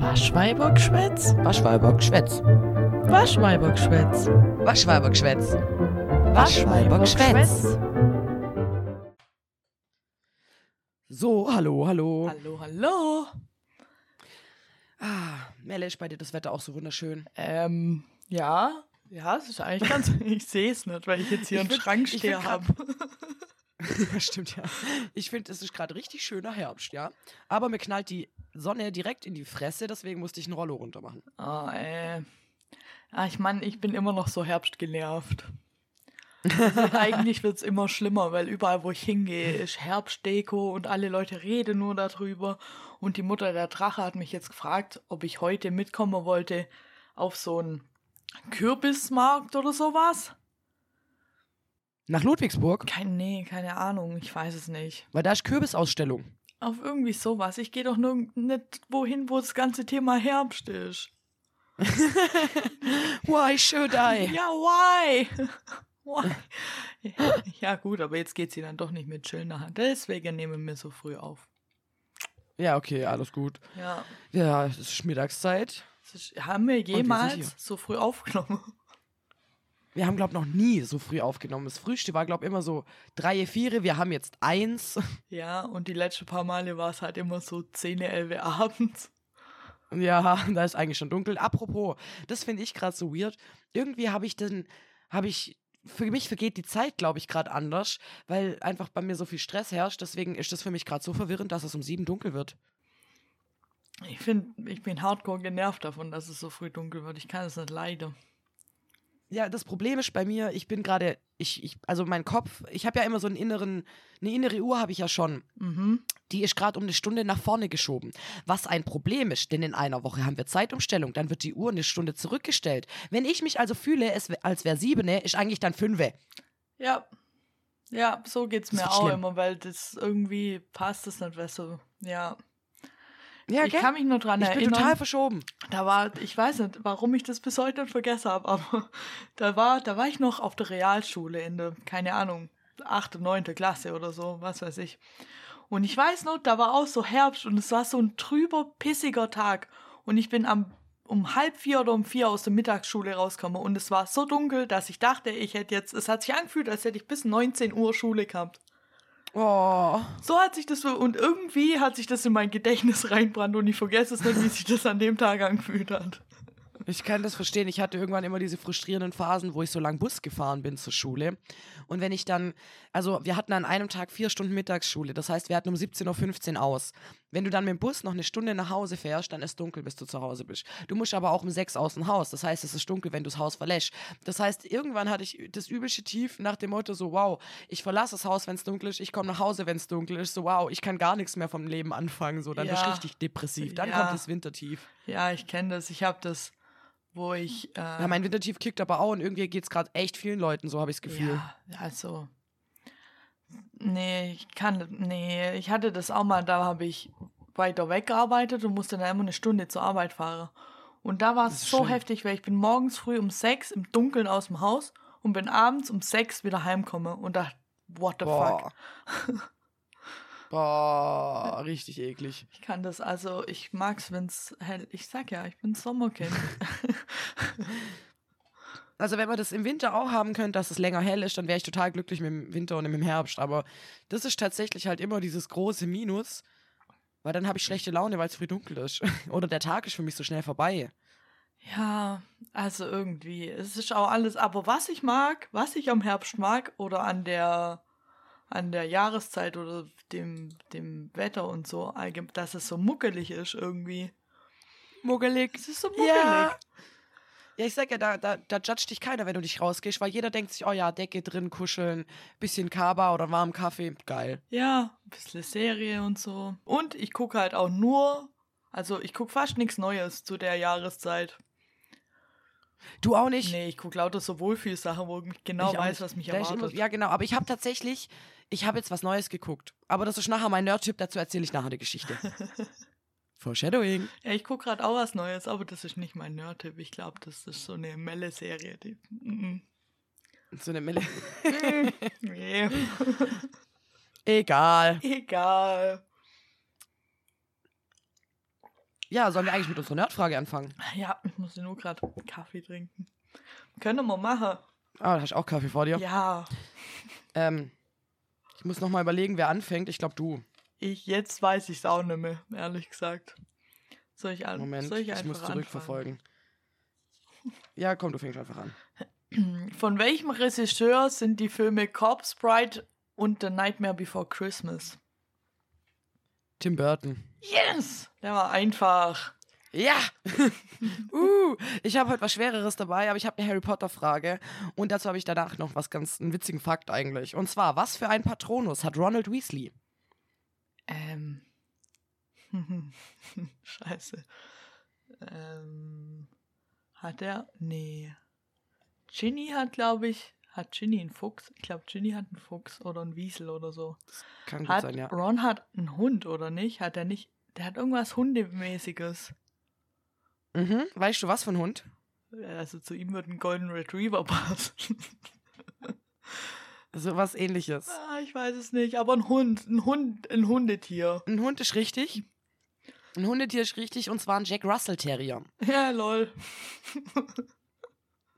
Waschweibergschwätz? Waschweibergschwätz. Waschweibergschwätz. Waschweibergschwätz. Waschweibergschwätz. So, hallo, hallo. Hallo, hallo. Ah, Melle, ist bei dir das Wetter auch so wunderschön. Ähm, ja. Ja, es ist eigentlich ganz. ich sehe es nicht, weil ich jetzt hier Ich einen Schrank stehen habe. Ja, stimmt, ja. Ich finde, es ist gerade richtig schöner Herbst, ja. Aber mir knallt die Sonne direkt in die Fresse, deswegen musste ich ein Rollo runter machen. Ah, äh. Ah, ich meine, ich bin immer noch so herbstgenervt. Also eigentlich wird es immer schlimmer, weil überall, wo ich hingehe, ist Herbstdeko und alle Leute reden nur darüber. Und die Mutter der Drache hat mich jetzt gefragt, ob ich heute mitkommen wollte auf so einen Kürbismarkt oder sowas. Nach Ludwigsburg, Kein, nee, keine Ahnung, ich weiß es nicht. weil da ist Kürbisausstellung. Auf irgendwie sowas. Ich gehe doch nur nicht wohin, wo das ganze Thema Herbst ist. Why should I? Ja, why? why? Ja, gut, aber jetzt geht sie dann doch nicht mit Chillen nachher. Deswegen nehmen wir so früh auf. Ja, okay, alles gut. Ja. Ja, es ist Mittagszeit. Ist, haben wir jemals so früh aufgenommen? Wir haben, glaube ich, noch nie so früh aufgenommen. Das frühste war, glaube ich, immer so drei, vier. Wir haben jetzt eins. Ja, und die letzten paar Male war es halt immer so 10, 11 abends. Ja, da ist eigentlich schon dunkel. Apropos, das finde ich gerade so weird. Irgendwie habe ich dann, habe ich, für mich vergeht die Zeit, glaube ich, gerade anders, weil einfach bei mir so viel Stress herrscht. Deswegen ist das für mich gerade so verwirrend, dass es um sieben dunkel wird. Ich finde, ich bin hardcore genervt davon, dass es so früh dunkel wird. Ich kann es nicht leiden. Ja, das Problem ist bei mir, ich bin gerade, ich, ich, also mein Kopf, ich habe ja immer so einen inneren, eine innere Uhr habe ich ja schon. Mhm. Die ist gerade um eine Stunde nach vorne geschoben. Was ein Problem ist, denn in einer Woche haben wir Zeitumstellung, dann wird die Uhr eine Stunde zurückgestellt. Wenn ich mich also fühle, es, als wäre siebene, ist eigentlich dann fünfe. Ja. Ja, so geht's mir auch schlimm. immer, weil das irgendwie passt es nicht, weißt du. Ja. Ja, ich kann mich nur dran ich bin erinnern. total verschoben. Da war, ich weiß nicht, warum ich das bis heute nicht vergessen habe, aber da war, da war ich noch auf der Realschule in der, keine Ahnung, achte, neunte Klasse oder so, was weiß ich. Und ich weiß noch, da war auch so Herbst und es war so ein trüber, pissiger Tag. Und ich bin am um halb vier oder um vier aus der Mittagsschule rausgekommen und es war so dunkel, dass ich dachte, ich hätte jetzt, es hat sich angefühlt, als hätte ich bis 19 Uhr Schule gehabt. Oh. So hat sich das so, und irgendwie hat sich das in mein Gedächtnis reinbrannt und ich vergesse es nicht, wie sich das an dem Tag angefühlt hat. Ich kann das verstehen. Ich hatte irgendwann immer diese frustrierenden Phasen, wo ich so lang Bus gefahren bin zur Schule. Und wenn ich dann, also wir hatten an einem Tag vier Stunden Mittagsschule. Das heißt, wir hatten um 17.15 Uhr aus. Wenn du dann mit dem Bus noch eine Stunde nach Hause fährst, dann ist dunkel, bis du zu Hause bist. Du musst aber auch um sechs aus dem Haus. Das heißt, es ist dunkel, wenn du das Haus verlässt. Das heißt, irgendwann hatte ich das übelste Tief nach dem Motto so, wow, ich verlasse das Haus, wenn es dunkel ist. Ich komme nach Hause, wenn es dunkel ist. So, wow, ich kann gar nichts mehr vom Leben anfangen. So, dann Ja. bist du richtig depressiv. Dann Ja. kommt das Wintertief. Ja, ich kenne das. Ich habe das, wo ich. Äh, Ja, mein Wintertief kickt aber auch und irgendwie geht es gerade echt vielen Leuten, so habe ich das Gefühl. Ja, also. Nee, ich kann. Nee, ich hatte das auch mal, da habe ich weiter weggearbeitet und musste dann immer eine Stunde zur Arbeit fahren. Und da war es so schlimm. heftig, weil ich bin morgens früh um sechs im Dunkeln aus dem Haus und bin abends um sechs wieder heimkomme und dachte, what the fuck? Boah. Richtig eklig. Ich kann das, also ich mag's, wenn's hell. Ich sag ja, ich bin Sommerkind. Also wenn man das im Winter auch haben könnte, dass es länger hell ist, dann wäre ich total glücklich mit dem Winter und mit dem Herbst. Aber das ist tatsächlich halt immer dieses große Minus, weil dann habe ich schlechte Laune, weil es früh dunkel ist. Oder der Tag ist für mich so schnell vorbei. Ja, also irgendwie. Es ist auch alles, aber was ich mag, was ich am Herbst mag oder an der an der Jahreszeit oder dem, dem Wetter und so, dass es so muckelig ist irgendwie. Muggelig. Es ist so muckelig. Ja. Ja, ich sag ja, da, da, da judgt dich keiner, wenn du nicht rausgehst, weil jeder denkt sich, oh ja, Decke drin, kuscheln, bisschen Kaba oder warmen Kaffee, geil. Ja, ein bisschen Serie und so. Und ich gucke halt auch nur, also ich gucke fast nichts Neues zu der Jahreszeit. Du auch nicht? Nee, ich gucke lauter so Wohlfühlsachen, wo ich genau Ich weiß, was mich erwartet. Immer, ja, genau. Aber ich habe tatsächlich, ich habe jetzt was Neues geguckt. Aber das ist nachher mein Nerd-Tipp, dazu erzähle ich nachher die Geschichte. Foreshadowing. Ja, ich gucke gerade auch was Neues, aber das ist nicht mein Nerd-Tipp. Ich glaube, das ist so eine Melle-Serie. Die... Mm So eine Mille. -mm. nee. Egal. Egal. Ja, sollen wir eigentlich mit unserer Nerdfrage anfangen? Ja, ich muss nur gerade Kaffee trinken. Können wir machen. Ah, da hast du auch Kaffee vor dir. Ja, Ähm, ich muss noch mal überlegen, wer anfängt. Ich glaube, du. ich jetzt weiß ich es auch nicht mehr, ehrlich gesagt. Soll ich, an, Moment, soll ich, ich, muss zurückverfolgen. Ja, komm, du fängst einfach an. Von welchem Regisseur sind die Filme Corpse Bride und The Nightmare Before Christmas? Tim Burton. Yes! Der war einfach. Ja! uh, ich habe heute was Schwereres dabei, aber ich habe eine Harry Potter-Frage. Und dazu habe ich danach noch was ganz, einen witzigen Fakt eigentlich. Und zwar, was für ein Patronus hat Ronald Weasley? Ähm. Scheiße. Ähm. Hat er? Nee. Ginny hat, glaube ich. Hat Ginny einen Fuchs? Ich glaube, Ginny hat einen Fuchs oder einen Wiesel oder so. Kann gut Hat sein, ja. Ron hat einen Hund oder nicht? Hat er nicht? Der hat irgendwas Hundemäßiges. Mhm. Weißt du was für ein Hund? Also zu ihm wird ein Golden Retriever passen. So was ähnliches. ah, ich weiß es nicht, aber ein Hund, ein Hund, ein Hundetier. Ein Hund ist richtig. Ein Hundetier ist richtig und zwar ein Jack Russell Terrier. Ja, lol.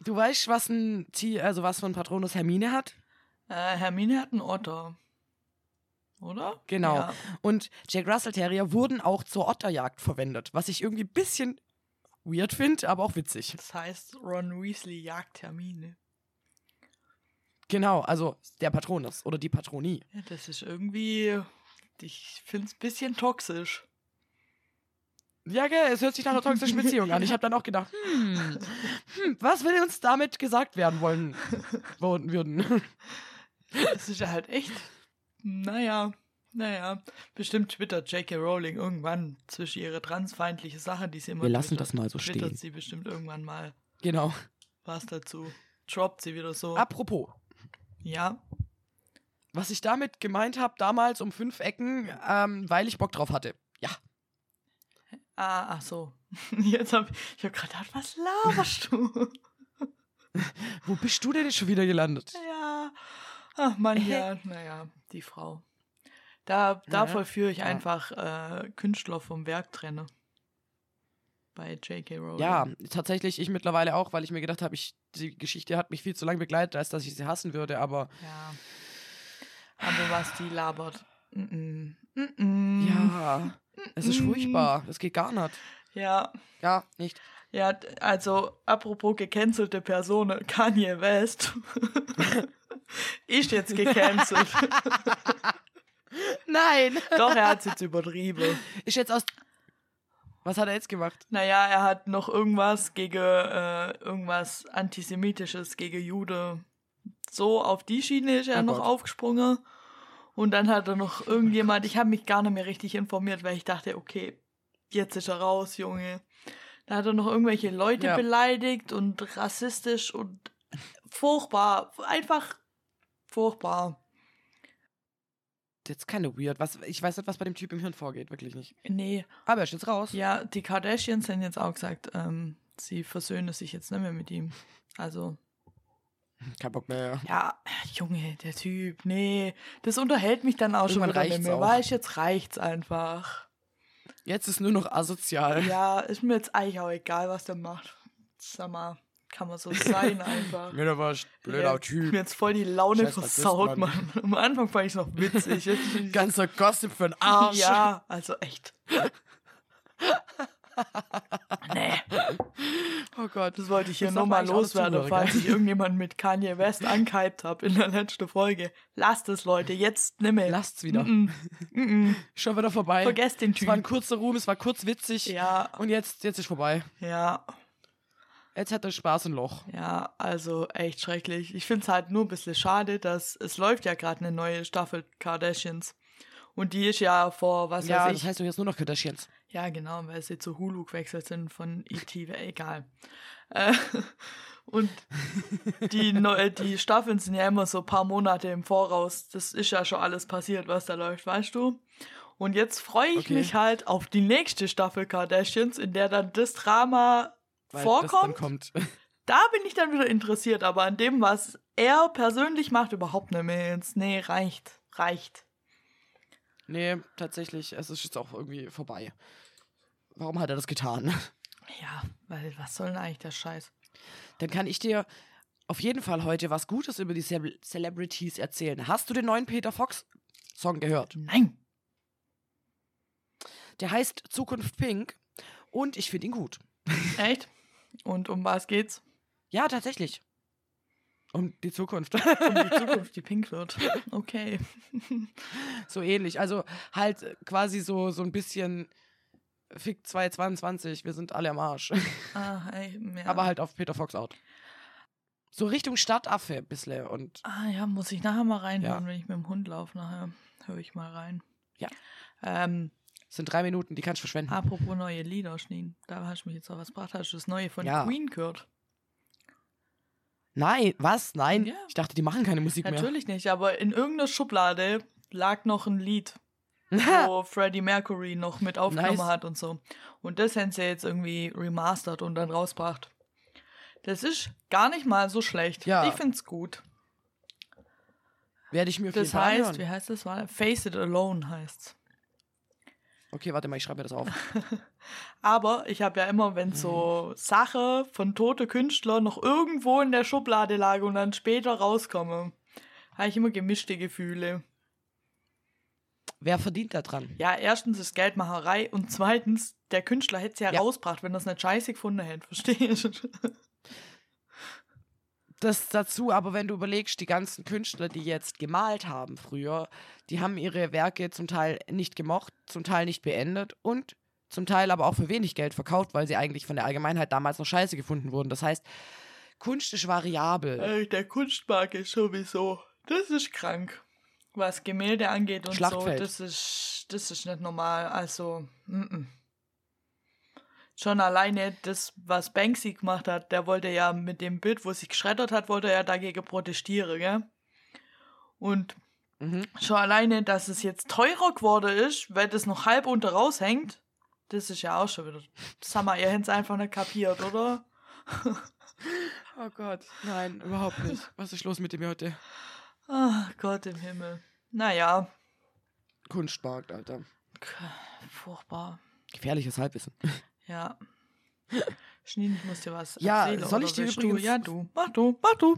Du weißt, was ein Tier, also was für ein Patronus Hermine hat? Äh, Hermine hat einen Otter. Oder? Genau. Ja. Und Jack Russell Terrier wurden auch zur Otterjagd verwendet, was ich irgendwie ein bisschen weird finde, aber auch witzig. Das heißt, Ron Weasley jagt Hermine. Genau, also der Patronus oder die Patronie. Ja, das ist irgendwie. Ich finde es ein bisschen toxisch. Ja, gell, es hört sich nach einer toxischen Beziehung an. Ich habe dann auch gedacht, hm, hm, was will uns damit gesagt werden wollen wollen würden? Das ist ja halt echt. Naja, naja. Bestimmt twittert J.K. Rowling irgendwann zwischen ihre transfeindliche Sache, die sie immer Wir lassen twittert, das mal so twittert stehen. sie bestimmt irgendwann mal Genau. was dazu. Droppt sie wieder so. Apropos, Ja. was ich damit gemeint habe damals um fünf Ecken, ähm, weil ich Bock drauf hatte. Ja. Ah, ach so. Jetzt hab ich, ich hab gerade gedacht, was laberst du? Wo bist du denn jetzt schon wieder gelandet? ja. Ach man, ja, naja, die Frau. Da, da Ja, vollführe ich ja. einfach äh, Künstler vom Werk trenne. Bei J.K. Rowling. Ja, tatsächlich ich mittlerweile auch, weil ich mir gedacht habe, ich, die Geschichte hat mich viel zu lange begleitet, als dass ich sie hassen würde, aber Ja. Aber was die labert. Mm -mm. Mm ja, es ist furchtbar. Es geht gar nicht. Ja. Ja, nicht. Ja, also apropos gecancelte Person, Kanye West ist jetzt gecancelt. Nein! Doch, er hat es jetzt übertrieben. Ist jetzt aus. Was hat er jetzt gemacht? Naja, er hat noch irgendwas gegen äh, irgendwas Antisemitisches gegen Jude. So auf die Schiene ist er Oh noch Gott. aufgesprungen. Und dann hat er noch irgendjemand, ich habe mich gar nicht mehr richtig informiert, weil ich dachte, okay, jetzt ist er raus, Junge. Da hat er noch irgendwelche Leute Ja. beleidigt und rassistisch und furchtbar. Einfach furchtbar. Jetzt keine weird. Was, ich weiß nicht, was bei dem Typ im Hirn vorgeht, wirklich nicht. Nee, Aber er ist jetzt raus. ja, die Kardashians haben jetzt auch gesagt, ähm, sie versöhnen sich jetzt nicht mehr mit ihm. Also, Kein Bock mehr. Ja, Junge, der Typ, nee, das unterhält mich dann auch schon Irgendwann wieder nicht reicht's mehr. auch. Weißt, jetzt reicht's einfach. Jetzt ist nur noch asozial. Ja, ist mir jetzt eigentlich auch egal, was der macht. Sag mal, kann man so sein einfach. Mir war blöder Ja, Typ. Mir jetzt voll die Laune Scheiß versaut, Mann. Am Anfang fand ich noch witzig. Ganzer Gossip für den Arsch. ja, also echt. nee, Oh Gott. das wollte ich hier Das nur darf mal eigentlich alle loswerden, falls ich irgendjemand mit Kanye West angehypt habe in der letzten Folge. Lasst es, Leute, jetzt nimme. Lasst's wieder. Mm -mm. Schon wieder vorbei. Vergesst den Es war ein Typ. kurzer Ruhm, es war kurz witzig. Ja, Und jetzt, jetzt ist vorbei. ja, Jetzt hat er Spaß im Loch. ja, also echt schrecklich. Ich finde es halt nur ein bisschen schade, dass es läuft ja gerade eine neue Staffel Kardashians. Und die ist ja vor, was ja, weiß das ich. heißt doch jetzt nur noch Kardashians. Ja, genau, weil sie zu Hulu gewechselt sind von E.T., egal. Äh, und die, neu- die Staffeln sind ja immer so ein paar Monate im Voraus. Das ist ja schon alles passiert, was da läuft, weißt du? Und jetzt freue ich Okay. mich halt auf die nächste Staffel Kardashians, in der dann das Drama Das vorkommt. kommt. Da bin ich dann wieder interessiert, aber an dem, was er persönlich macht, überhaupt nicht mehr jetzt. Nee, reicht. Reicht. nee, tatsächlich, es ist jetzt auch irgendwie vorbei. warum hat er das getan? Ja, weil was soll denn eigentlich der Scheiß? Dann kann ich dir auf jeden Fall heute was Gutes über die Ce Celebrities erzählen. Hast du den neuen Peter Fox Song gehört? Nein. Der heißt Zukunft Pink und ich finde ihn gut. Echt? Und um was geht's? Ja, tatsächlich. Um die Zukunft. Um die Zukunft, die pink wird. Okay. so ähnlich. Also halt quasi so, so ein bisschen Fick 222, wir sind alle am Arsch. Ah, ey, ja. Aber halt auf Peter Fox Out. So Richtung Stadtaffe ein bisschen und Ah ja, muss ich nachher mal reinhören, Ja. wenn ich mit dem Hund laufe. Nachher höre ich mal rein. Ja. Ähm, es sind drei Minuten, die kannst du verschwenden. apropos neue Lieder, Schneen. Da hast du mich jetzt auch was gebracht. Hast du das neue von Ja. Queen gehört? Nein, was? Nein? Ja. Ich dachte, die machen keine Musik Natürlich nicht, aber in irgendeiner Schublade lag noch ein Lied, mehr. wo Freddie Mercury noch mit aufgenommen Nice. hat und so. Und das haben sie jetzt irgendwie remastert und dann rausgebracht. Das ist gar nicht mal so schlecht. Ja. Ich find's gut. Werde ich mir auf jeden Das Fall heißt, anhören. wie heißt das? Face It Alone heißt's. Okay, warte mal, ich schreibe mir das auf. Aber ich habe ja immer, wenn so Sache von tote Künstler noch irgendwo in der Schublade lag und dann später rauskomme, habe ich immer gemischte Gefühle. Wer verdient da dran? Ja, erstens ist Geldmacherei und zweitens, der Künstler hätte es ja, Ja. rausgebracht, wenn das nicht scheiße gefunden hätte, verstehst du? Das dazu, aber wenn du überlegst, die ganzen Künstler, die jetzt gemalt haben früher, die haben ihre Werke zum Teil nicht gemocht, zum Teil nicht beendet und zum Teil aber auch für wenig Geld verkauft, weil sie eigentlich von der Allgemeinheit damals noch scheiße gefunden wurden. Das heißt, Kunst ist variabel. Äh, der Kunstmarkt ist sowieso, das ist krank. Was Gemälde angeht und so, das ist, das ist nicht normal. Also, mm -mm. Schon alleine das, was Banksy gemacht hat, der wollte ja mit dem Bild, wo sich geschreddert hat, wollte er ja dagegen protestieren, gell? Und Mhm. schon alleine, dass es jetzt teurer geworden ist, weil das noch halb unter raushängt, das ist ja auch schon wieder. Das haben wir ihr Händs einfach nicht kapiert, oder? Oh Gott, nein, überhaupt nicht. Was ist los mit dem heute? Ach Gott im Himmel. Naja, Kunstmarkt, Alter. furchtbar. Gefährliches Halbwissen. Ja. Schneen, ich muss dir was Ja, erzählen. soll oder ich dir übrigens- Du? Ja, du. Mach du, mach du.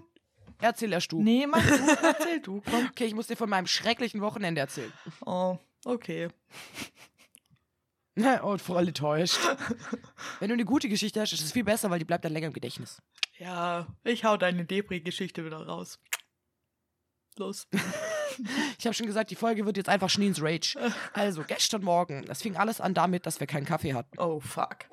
Erzähl erst du. Nee, mach du, erzähl du, komm. Okay, ich muss dir von meinem schrecklichen Wochenende erzählen. Oh, okay. Und voll enttäuscht. Wenn du eine gute Geschichte hast, ist es viel besser, weil die bleibt dann länger im Gedächtnis. Ja, ich hau deine Depri-Geschichte wieder raus. Los. Ich habe schon gesagt, die Folge wird jetzt einfach Schneens Rage. Also, gestern Morgen, es fing alles an damit, dass wir keinen Kaffee hatten. Oh, fuck.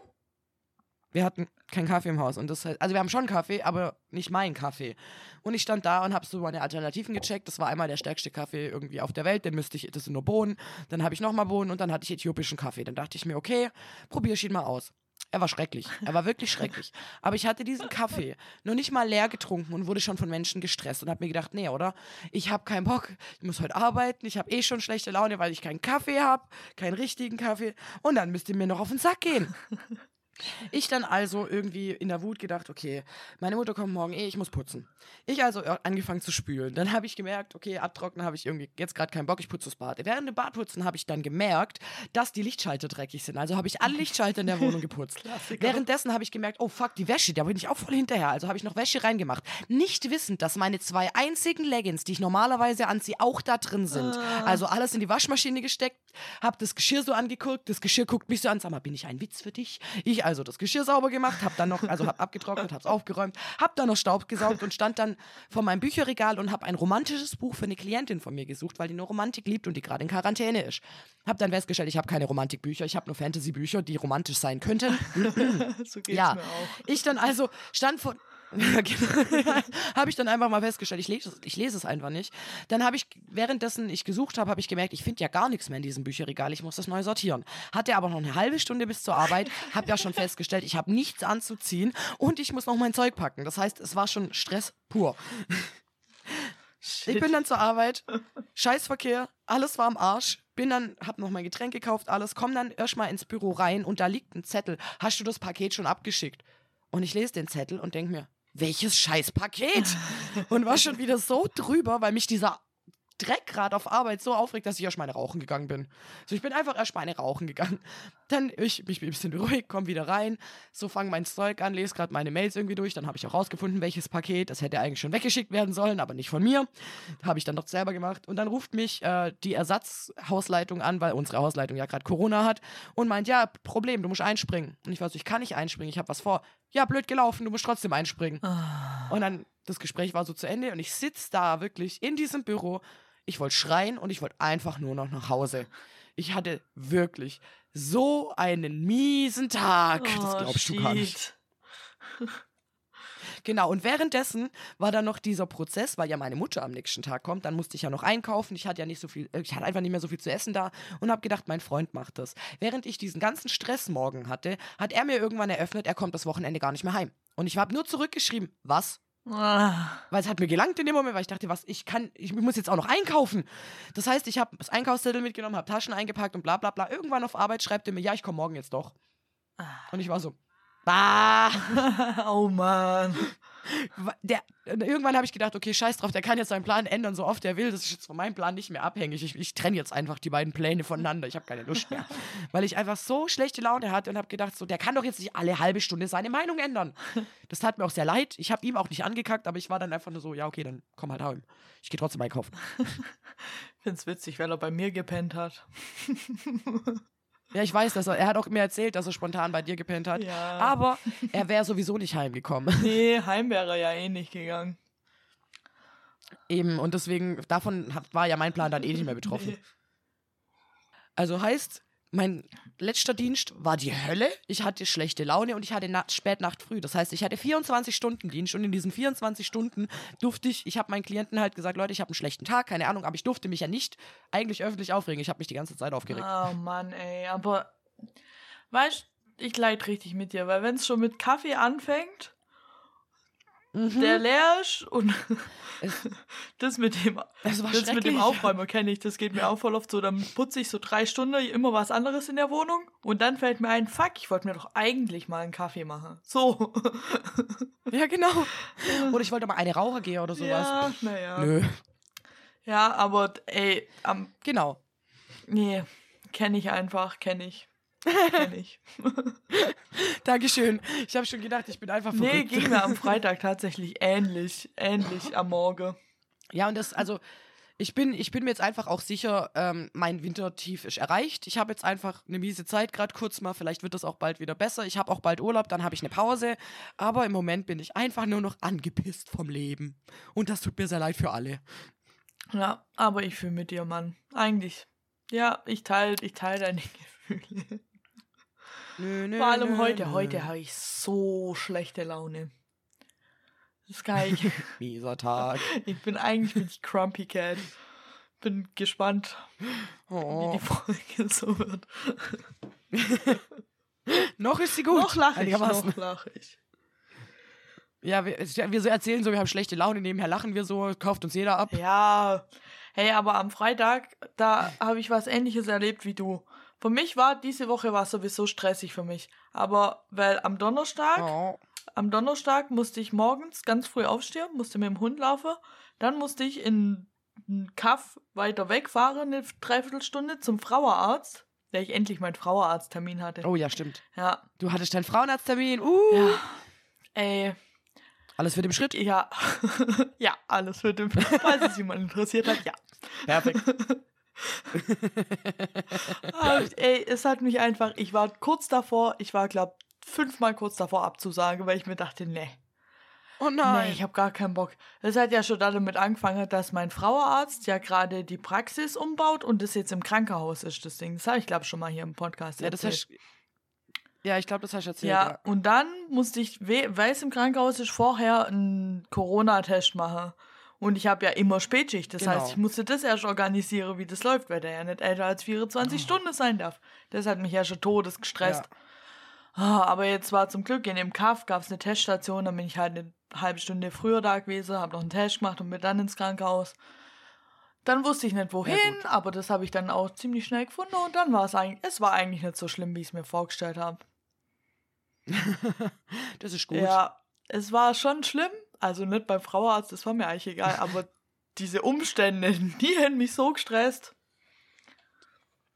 Wir hatten keinen Kaffee im Haus. Und das heißt, also wir haben schon Kaffee, aber nicht meinen Kaffee. Und ich stand da und habe so meine Alternativen gecheckt. Das war einmal der stärkste Kaffee irgendwie auf der Welt. Den müsste ich, das sind nur Bohnen. Dann habe ich nochmal Bohnen und dann hatte ich äthiopischen Kaffee. Dann dachte ich mir, okay, probiere ich ihn mal aus. Er war schrecklich. Er war wirklich schrecklich. Aber ich hatte diesen Kaffee noch nicht mal leer getrunken und wurde schon von Menschen gestresst und habe mir gedacht, nee, oder? Ich habe keinen Bock. Ich muss heute arbeiten. Ich habe eh schon schlechte Laune, weil ich keinen Kaffee habe, keinen richtigen Kaffee. Und dann müsst ihr mir noch auf den Sack gehen. Ich dann also irgendwie in der Wut gedacht, okay, meine Mutter kommt morgen eh, ich muss putzen. Ich also angefangen zu spülen. Dann habe ich gemerkt, okay, abtrocknen habe ich irgendwie jetzt gerade keinen Bock, ich putze das Bad. Während dem Badputzen habe ich dann gemerkt, dass die Lichtschalter dreckig sind. Also habe ich alle Lichtschalter in der Wohnung geputzt. Währenddessen habe ich gemerkt, oh fuck, die Wäsche, da bin ich auch voll hinterher. Also habe ich noch Wäsche reingemacht. Nicht wissend, dass meine zwei einzigen Leggings, die ich normalerweise anziehe, auch da drin sind. Also alles in die Waschmaschine gesteckt, habe das Geschirr so angeguckt, das Geschirr guckt mich so an, sag mal, bin ich ein Witz für dich? Ich also das Geschirr sauber gemacht, habe dann noch, also habe abgetrocknet, habe es aufgeräumt, habe dann noch Staub gesaugt und stand dann vor meinem Bücherregal und habe ein romantisches Buch für eine Klientin von mir gesucht, weil die nur Romantik liebt und die gerade in Quarantäne ist. Habe dann festgestellt, ich habe keine Romantikbücher, ich habe nur Fantasy-Bücher, die romantisch sein könnten. so geht's Ja, mir auch. ich dann also stand vor. habe ich dann einfach mal festgestellt, ich lese, es- ich lese es einfach nicht. Dann habe ich, währenddessen ich gesucht habe, habe ich gemerkt, ich finde ja gar nichts mehr in diesem Bücherregal, ich muss das neu sortieren. Hatte aber noch eine halbe Stunde bis zur Arbeit, habe ja schon festgestellt, ich habe nichts anzuziehen und ich muss noch mein Zeug packen. Das heißt, es war schon Stress pur. Ich bin dann zur Arbeit, Scheißverkehr, alles war am Arsch. Bin dann, hab noch mein Getränk gekauft, alles, komm dann erstmal ins Büro rein und da liegt ein Zettel. Hast du das Paket schon abgeschickt? Und ich lese den Zettel und denke mir, welches scheiß Paket? und war schon wieder so drüber, weil mich dieser Dreck gerade auf Arbeit so aufregt, dass ich erst meine rauchen gegangen bin. So, ich bin einfach erst meine rauchen gegangen. Dann ich mich ein bisschen beruhigt, komm wieder rein, so fange mein Zeug an, lese gerade meine Mails irgendwie durch. Dann habe ich auch rausgefunden, welches Paket. Das hätte eigentlich schon weggeschickt werden sollen, aber nicht von mir. Habe ich dann doch selber gemacht. Und dann ruft mich äh, die Ersatzhausleitung an, weil unsere Hausleitung ja gerade Corona hat und meint, ja, Problem, du musst einspringen. Und ich war so, ich kann nicht einspringen, ich habe was vor. Ja, blöd gelaufen, du musst trotzdem einspringen. Ah. Und dann, das Gespräch war so zu Ende und ich sitze da wirklich in diesem Büro. Ich wollte schreien und ich wollte einfach nur noch nach Hause. Ich hatte wirklich so einen miesen Tag. das Oh, glaubst du gar nicht. Genau, und währenddessen war dann noch dieser Prozess, weil ja meine Mutter am nächsten Tag kommt, dann musste ich ja noch einkaufen. Ich hatte ja nicht so viel, äh, ich hatte einfach nicht mehr so viel zu essen da und habe gedacht, mein Freund macht das. Während ich diesen ganzen Stress morgen hatte, hat er mir irgendwann eröffnet, er kommt das Wochenende gar nicht mehr heim. Und ich habe nur zurückgeschrieben, was? Ah. Weil es hat mir gelangt in dem Moment, weil ich dachte, was, ich kann, ich muss jetzt auch noch einkaufen. Das heißt, ich habe das Einkaufszettel mitgenommen, habe Taschen eingepackt und bla bla bla. Irgendwann auf Arbeit schreibt er mir, ja, ich komme morgen jetzt doch. Und ich war so, bah. oh Mann. Der, irgendwann habe ich gedacht, okay, scheiß drauf, der kann jetzt seinen Plan ändern, so oft er will. Das ist jetzt von meinem Plan nicht mehr abhängig. Ich, ich trenne jetzt einfach die beiden Pläne voneinander. Ich habe keine Lust mehr. Weil ich einfach so schlechte Laune hatte und habe gedacht, so, der kann doch jetzt nicht alle halbe Stunde seine Meinung ändern. Das tat mir auch sehr leid. Ich habe ihm auch nicht angekackt, aber ich war dann einfach nur so, ja, okay, dann komm halt heim. Ich gehe trotzdem einkaufen. Ich find's witzig, weil er bei mir gepennt hat. Ja, ich weiß, dass er, er hat auch mir erzählt, dass er spontan bei dir gepennt hat. Ja. Aber er wäre sowieso nicht heimgekommen. Nee, heim wäre er ja eh nicht gegangen. Eben, und deswegen, davon war ja mein Plan dann eh nicht mehr betroffen. Nee. Also heißt, mein letzter Dienst war die Hölle. Ich hatte schlechte Laune und ich hatte Nacht, Spätnacht früh. Das heißt, ich hatte 24 Stunden Dienst und in diesen 24 Stunden durfte ich, ich habe meinen Klienten halt gesagt, Leute, ich habe einen schlechten Tag, keine Ahnung, aber ich durfte mich ja nicht eigentlich öffentlich aufregen. Ich habe mich die ganze Zeit aufgeregt. Oh Mann, ey, aber weißt, ich leid richtig mit dir, weil wenn es schon mit Kaffee anfängt, Mhm. der ist und das mit dem Das das mit dem. Aufräumen kenne ich, das geht mir auch voll oft so, dann putze ich so drei Stunden immer was anderes in der Wohnung und dann fällt mir ein, fuck, ich wollte mir doch eigentlich mal einen Kaffee machen. So. Ja, genau. Oder ich wollte mal eine Raucher gehen oder sowas. ja, naja. Nö. Ja, aber ey, am, Genau. nee, kenne ich einfach, kenne ich. Kenn ich. Dankeschön. Ich habe schon gedacht, ich bin einfach verrückt. Nee, ging mir am Freitag tatsächlich ähnlich, ähnlich am Morgen. Ja, und das, also, ich bin, ich bin mir jetzt einfach auch sicher, ähm, mein Wintertief ist erreicht. Ich habe jetzt einfach eine miese Zeit, gerade kurz mal. Vielleicht wird das auch bald wieder besser. Ich habe auch bald Urlaub, dann habe ich eine Pause. Aber im Moment bin ich einfach nur noch angepisst vom Leben. Und das tut mir sehr leid für alle. Ja, aber ich fühle mit dir, Mann. Eigentlich. Ja, ich teile ich teil deine Gefühle. Nö, nö, Vor allem nö, heute. Heute habe ich so schlechte Laune. Das ist geil. Mieser Tag. ich bin eigentlich bin ich Crumpy Cat. Bin gespannt, wie Oh. die Folge so wird. Noch ist sie gut. Noch lache ich, noch lache ich. Ja, wir, wir so erzählen so, wir haben schlechte Laune, nebenher lachen wir so, kauft uns jeder ab. Ja, hey, aber am Freitag, da habe ich was ähnliches erlebt wie du. Für mich war, diese Woche war sowieso stressig für mich. Aber, weil am Donnerstag, Oh. am Donnerstag musste ich morgens ganz früh aufstehen, musste mit dem Hund laufen. Dann musste ich in einen Kaff weiter wegfahren, eine Dreiviertelstunde zum Frauenarzt, weil ich endlich meinen Frauenarzttermin hatte. oh ja, stimmt. Ja, Du hattest deinen Frauenarzttermin. Uh. ja. Ey, Alles für den Schritt. ja. ja, alles für den, falls es jemand interessiert hat, ja. Perfekt. Ah, ey, es hat mich einfach, ich war kurz davor, ich war, glaub, fünfmal kurz davor abzusagen, weil ich mir dachte, nee, Oh nee, nein. ich habe gar keinen Bock. Es hat ja schon damit angefangen, dass mein Frauenarzt ja gerade die Praxis umbaut und das jetzt im Krankenhaus ist, das Ding. Das habe ich, glaube schon mal hier im Podcast ja, das erzählt. hast, ja, ich glaube, das hast du erzählt. Ja, Ja. und dann musste ich, weil es im Krankenhaus ist, vorher einen Corona-Test machen. Und ich habe ja immer Spätschicht. Das Genau. heißt, ich musste das erst organisieren, wie das läuft, weil der ja nicht älter als 24 Stunden sein darf. Das hat mich ja schon todes gestresst. Ah, aber jetzt war zum Glück in dem Kaff gab es eine Teststation, dann bin ich halt eine halbe Stunde früher da gewesen, habe noch einen Test gemacht und bin dann ins Krankenhaus. Dann wusste ich nicht wohin, gut. aber das habe ich dann auch ziemlich schnell gefunden und dann war es eigentlich, es war eigentlich nicht so schlimm, wie ich es mir vorgestellt habe. Das ist gut. Ja, es war schon schlimm. Also nicht beim Frauenarzt, das war mir eigentlich egal, aber diese Umstände, die hätten mich so gestresst.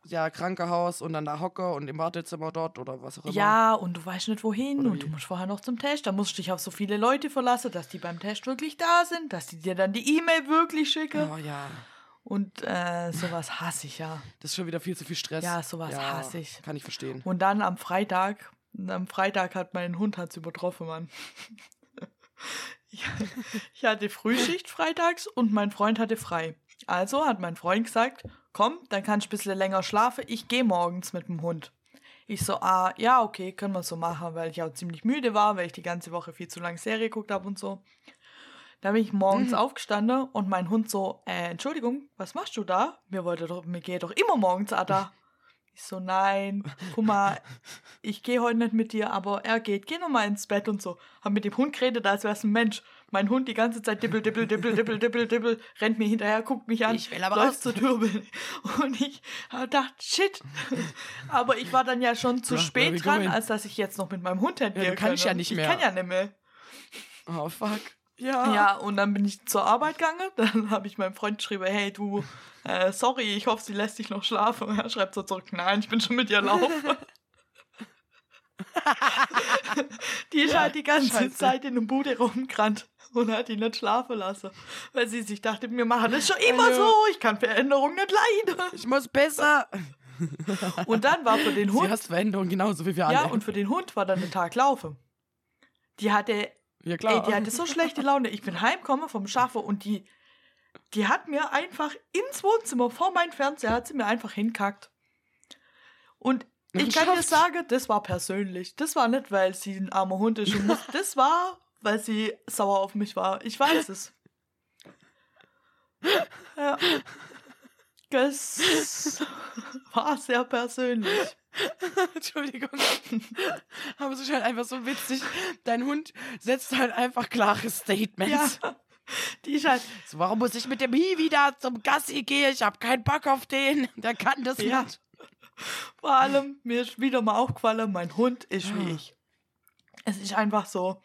Ja, Krankenhaus und dann da Hocker und im Wartezimmer dort oder was auch immer. Ja, und du weißt nicht wohin Oder und wie? du musst vorher noch zum Test. Da musst du dich auf so viele Leute verlassen, dass die beim Test wirklich da sind, dass die dir dann die E-Mail wirklich schicken. Oh ja, Und äh, sowas hasse ich ja. das ist schon wieder viel zu viel Stress. Ja, sowas hasse ich. Kann ich verstehen. Und dann am Freitag, am Freitag hat mein Hund hat's übertroffen, Mann. Ich, hatte Frühschicht freitags und mein Freund hatte frei. Also hat mein Freund gesagt, komm, dann kannst du ein bisschen länger schlafen, ich gehe morgens mit dem Hund. Ich so, ah, ja, okay, können wir so machen, weil ich auch ziemlich müde war, weil ich die ganze Woche viel zu lange Serie geguckt habe und so. Da bin ich morgens aufgestanden und mein Hund so, äh, Entschuldigung, was machst du da? Mir wollte doch, mir geht doch immer morgens Ada. Ich so, nein, guck mal, ich gehe heute nicht mit dir, aber er geht, geh noch mal ins Bett und so. Hab mit dem Hund geredet, als wär's ein Mensch. Mein Hund die ganze Zeit dippel, dippel, dippel, dippel, dippel, dippel, rennt mir hinterher, guckt mich an, Ich will aber läuft raus. zur Tür. Und ich hab gedacht, shit. Aber ich war dann ja schon zu Ja, spät dran, als dass ich jetzt noch mit meinem Hund hätte Ja, du kannst ja nicht Ich mehr. kann ja nicht mehr. Oh, fuck. Ja. Ja, und dann bin ich zur Arbeit gegangen. Dann habe ich meinem Freund geschrieben, hey du, äh, sorry, ich hoffe, sie lässt dich noch schlafen. Und er schreibt so zurück, nein, ich bin schon mit ihr laufen. die ist halt die ganze Scheiße. Zeit in der Bude rumgerannt und hat ihn nicht schlafen lassen. Weil sie sich dachte, wir machen das schon immer Ja. so, ich kann Veränderung nicht leiden. Ich muss besser. Und dann war für den Sie Hund, hast Veränderungen genauso wie wir alle. ja, und für den Hund war dann der Tag laufen. Die hatte ja klar. Ey, die hatte so schlechte Laune. Ich bin heimgekommen vom Schaffe und die, die hat mir einfach ins Wohnzimmer vor meinem Fernseher hat sie mir einfach hinkackt. Und ich kann dir sagen, das war persönlich. Das war nicht, weil sie ein armer Hund ist. Und das war, weil sie sauer auf mich war. Ich weiß es. Ja. Das war sehr persönlich. Entschuldigung. Aber es ist halt einfach so witzig. Dein Hund setzt halt einfach klare Statements. Ja. Die ist halt, So, warum muss ich mit dem Hi wieder zum Gassi gehen? Ich habe keinen Bock auf den. Der kann das Ja. nicht. Vor allem, mir ist wieder mal aufgefallen, mein Hund ist wie ich. Es ist einfach so.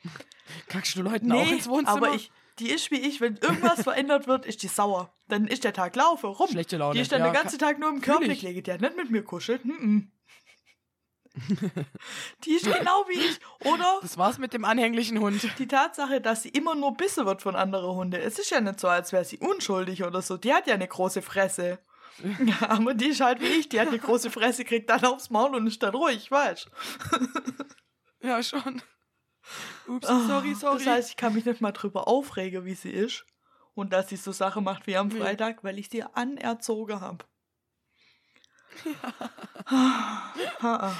Kackst du Leuten auch ins Wohnzimmer? aber ich, die ist wie ich. Wenn irgendwas verändert wird, ist die sauer. Dann ist der Tag laufe rum. Schlechte Laune. Die ist dann ja, den ganzen Tag nur im Körper ich. gelegen. Die hat nicht mit mir kuschelt. Mhm. Die ist genau wie ich. Oder Das war's mit dem anhänglichen Hund. die Tatsache, dass sie immer nur bissen wird von anderen Hunden. Es ist ja nicht so, als wäre sie unschuldig oder so. Die hat ja eine große Fresse. Ja, aber die ist halt wie ich. Die hat eine große Fresse, kriegt dann aufs Maul und ist dann ruhig, weißt Ja, schon. Ups, Ah, sorry, sorry. Das heißt, ich kann mich nicht mal drüber aufregen, wie sie ist. Und dass sie so Sachen macht wie am. Freitag, weil ich sie anerzogen habe. Ja.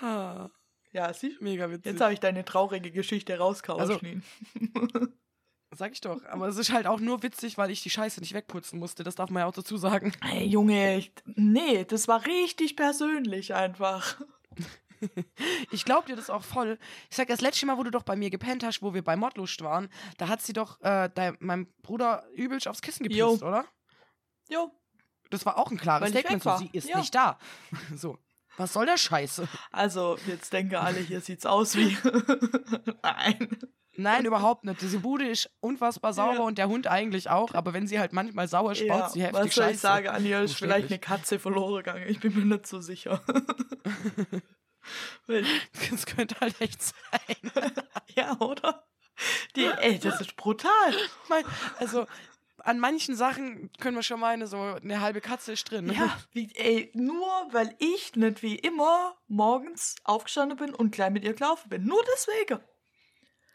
Ah, ja, sie. mega witzig. Jetzt habe ich deine traurige Geschichte rausgehauen. Also- Sag ich doch. Aber es ist halt auch nur witzig, weil ich die Scheiße nicht wegputzen musste. Das darf man ja auch dazu sagen. hey, Junge, ich, nee, das war richtig persönlich einfach. Ich glaub dir das auch voll. Ich sag, das letzte Mal, wo du doch bei mir gepennt hast, wo wir bei Mordlust waren, da hat sie doch äh, dein, meinem Bruder übelst aufs Kissen gepisst, Jo. oder? Jo, Das war auch ein klares Statement. So, sie ist Ja. nicht da. So. Was soll der Scheiße? also jetzt denken alle, hier sieht's aus wie. Nein. Nein, überhaupt nicht. Diese Bude ist unfassbar sauber Ja. und der Hund eigentlich auch. Aber wenn sie halt manchmal sauer spaut, Ja, sie heftig was soll Scheiße. ich sagen, Anja, ist vielleicht eine Katze verloren gegangen. Ich bin mir nicht so sicher. Das könnte halt echt sein. Ja, oder? Die, ey, das ist brutal. Mein- Also, an manchen Sachen können wir schon meinen, so eine halbe Katze ist drin. Ja, wie, ey, nur weil ich nicht wie immer morgens aufgestanden bin und gleich mit ihr gelaufen bin. Nur deswegen.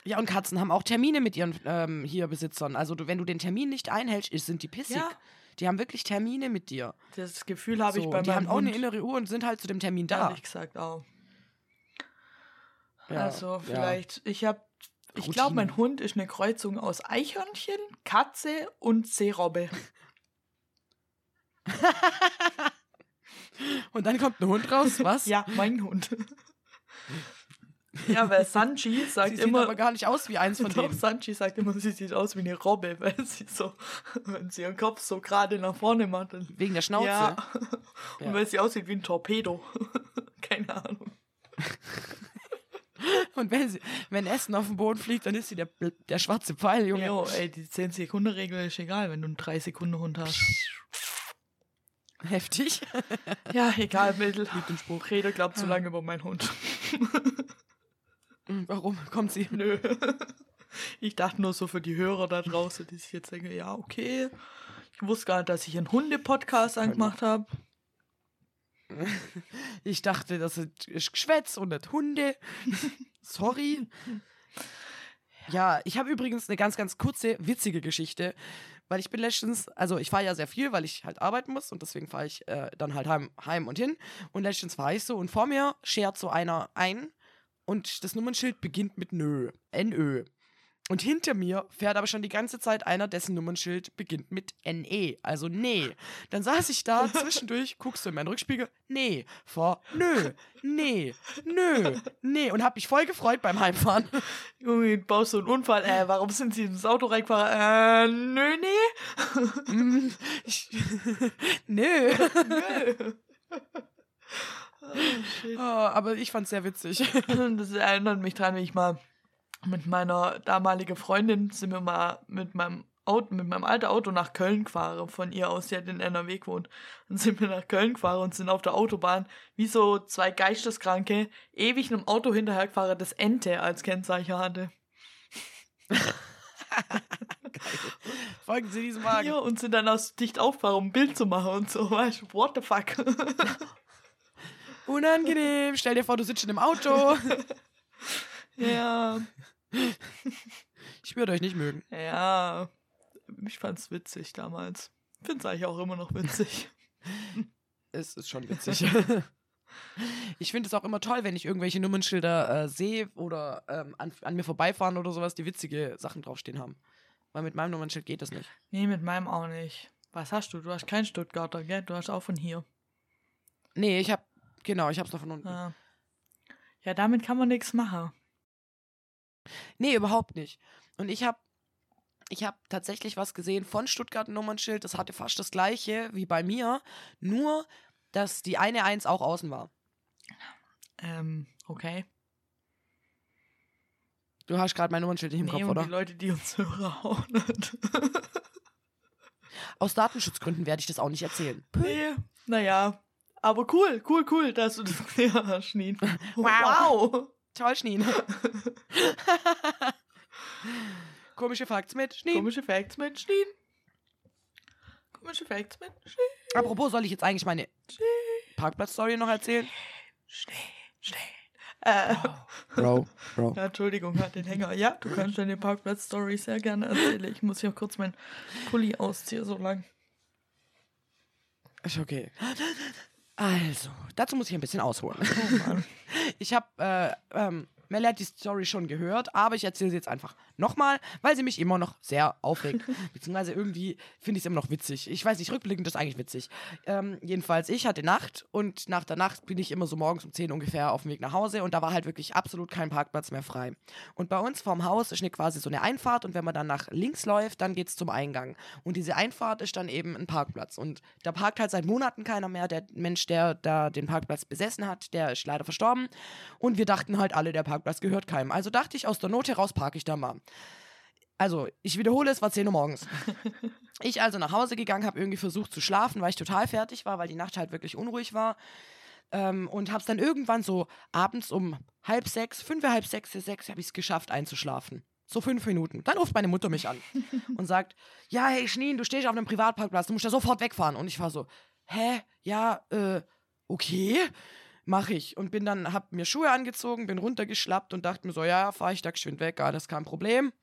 Ja, und Katzen haben auch Termine mit ihren ähm, hier Besitzern. Also, du, wenn du den Termin nicht einhältst, ist- sind die pissig. Ja. Die haben wirklich Termine mit dir. Das Gefühl habe ich So, bei die haben auch eine Hund. innere Uhr und sind halt zu dem Termin da. Ehrlich gesagt auch. Ja, also ja. vielleicht, ich habe, ich glaube, mein Hund ist eine Kreuzung aus Eichhörnchen, Katze und Seerobbe. Und dann kommt ein Hund raus, was? Ja, mein Hund. ja, weil Sanchi sagt Sie sieht immer, aber gar nicht aus wie eins von Doch, denen. Sanchi sagt immer, sie sieht aus wie eine Robbe, weil sie so, wenn sie ihren Kopf so gerade nach vorne macht. Dann, Wegen der Schnauze. ja. Und Ja. weil sie aussieht wie ein Torpedo. Keine Ahnung. Und wenn, sie, wenn Essen auf den Boden fliegt, dann ist sie der, der schwarze Pfeil, Junge. Jo, ey, die 10-Sekunden-Regel ist egal, wenn du einen 3-Sekunden-Hund hast. Heftig. Ja, egal, Mittel. Lieb den Spruch. Rede glaubt zu lange über meinen Hund. Hm, Warum kommt sie? Nö. Ich dachte nur so für die Hörer da draußen, die sich jetzt denken, ja, okay. Ich wusste gar nicht, dass ich einen Hunde-Podcast angemacht habe. Ich dachte, das ist Geschwätz und nicht Hunde. Sorry. Ja, ich habe übrigens eine ganz, ganz kurze, witzige Geschichte. Weil ich bin letztens, also ich fahre ja sehr viel, weil ich halt arbeiten muss und deswegen fahre ich äh, dann halt heim, heim und hin. Und letztens fahre ich so und vor mir schert so einer ein und das Nummernschild beginnt mit Nö. NÖ. Und hinter mir fährt aber schon die ganze Zeit einer, dessen Nummernschild beginnt mit NE, also nee. Dann saß ich da zwischendurch, guckst du in meinen Rückspiegel, nee, vor, nö, nee, nö, nee. Und hab mich voll gefreut beim Heimfahren. Junge, du baust so einen Unfall. Äh, warum sind sie ins Auto reingefahren? Äh, nö, nee. Ich, nö. Nö. Oh. Oh, aber ich fand's sehr witzig. Das erinnert mich dran, wie ich mal mit meiner damaligen Freundin sind wir mal mit meinem Auto, mit meinem alten Auto nach Köln gefahren, von ihr aus, die hat in NRW gewohnt. Dann sind wir nach Köln gefahren und sind auf der Autobahn, wie so zwei Geisteskranke, ewig einem Auto hinterhergefahren, das Ente als Kennzeichen hatte. Folgen Sie diesem Wagen. Ja, und sind dann aus dicht aufgefahren, um ein Bild zu machen und so, weißt du, what the fuck. Unangenehm. Stell dir vor, du sitzt schon im Auto. ja, Ich würde euch nicht mögen. ja, ich fand's witzig damals. Find's eigentlich auch immer noch witzig. Es ist schon witzig. Ich finde es auch immer toll, wenn ich irgendwelche Nummernschilder äh, sehe oder ähm, an, an mir vorbeifahren oder sowas, die witzige Sachen draufstehen haben. Weil mit meinem Nummernschild geht das nicht. Nee, mit meinem auch nicht. Was hast du? Du hast keinen Stuttgarter, gell? Du hast auch von hier. Nee, ich hab, genau, ich hab's noch von unten. Ja, ja damit kann man nichts machen. Nee, überhaupt nicht. Und ich habe ich hab tatsächlich was gesehen von Stuttgart Nummernschild, das hatte fast das gleiche wie bei mir, nur dass die eine Eins auch außen war. Ähm, okay. Du hast gerade mein Nummernschild nicht im nee, Kopf, oder? die Leute, die uns hören, auch nicht. Aus Datenschutzgründen werde ich das auch nicht erzählen. nee, naja. Aber cool, cool, cool, dass du das gesehen hast. Wow. wow. Toll, Schneen. Komische Facts mit Schneen. Komische Facts mit Schneen. Komische Facts mit Schneen. Apropos, soll ich jetzt eigentlich meine Parkplatz-Story noch erzählen? Schnee, Schnee. Äh, Bro, Bro. ja, Entschuldigung, hat den Hänger. Ja, du kannst deine Parkplatz-Story sehr gerne erzählen. Ich muss hier kurz meinen Pulli ausziehen, so lang. Ist okay. Also, dazu muss ich ein bisschen ausholen. Oh. Ich habe, äh, ähm, Melly hat die Story schon gehört, aber ich erzähle sie jetzt einfach nochmal, weil sie mich immer noch sehr aufregt. Beziehungsweise irgendwie finde ich es immer noch witzig. Ich weiß nicht, rückblickend ist eigentlich witzig. Ähm, jedenfalls, ich hatte Nacht und nach der Nacht bin ich immer so morgens um 10 ungefähr auf dem Weg nach Hause und da war halt wirklich absolut kein Parkplatz mehr frei. Und bei uns vorm Haus ist eine quasi so eine Einfahrt und wenn man dann nach links läuft, dann geht es zum Eingang. Und diese Einfahrt ist dann eben ein Parkplatz. Und da parkt halt seit Monaten keiner mehr. Der Mensch, der da den Parkplatz besessen hat, der ist leider verstorben. Und wir dachten halt alle, der Parkplatz gehört keinem. Also dachte ich, aus der Not heraus parke ich da mal. Also, ich wiederhole, es war 10 Uhr morgens. Ich also nach Hause gegangen, habe irgendwie versucht zu schlafen, weil ich total fertig war, weil die Nacht halt wirklich unruhig war. Ähm, und habe es dann irgendwann so abends um halb sechs, fünf, halb sechs, sechs, habe ich es geschafft einzuschlafen. So fünf Minuten. Dann ruft meine Mutter mich an und sagt, ja, hey Schneen, du stehst auf einem Privatparkplatz, du musst ja sofort wegfahren. Und ich war so, hä? Ja, äh, okay, mach ich. Und bin dann, hab mir Schuhe angezogen, bin runtergeschlappt und dachte mir so, ja, fahr ich da geschwind weg, alles kein Problem.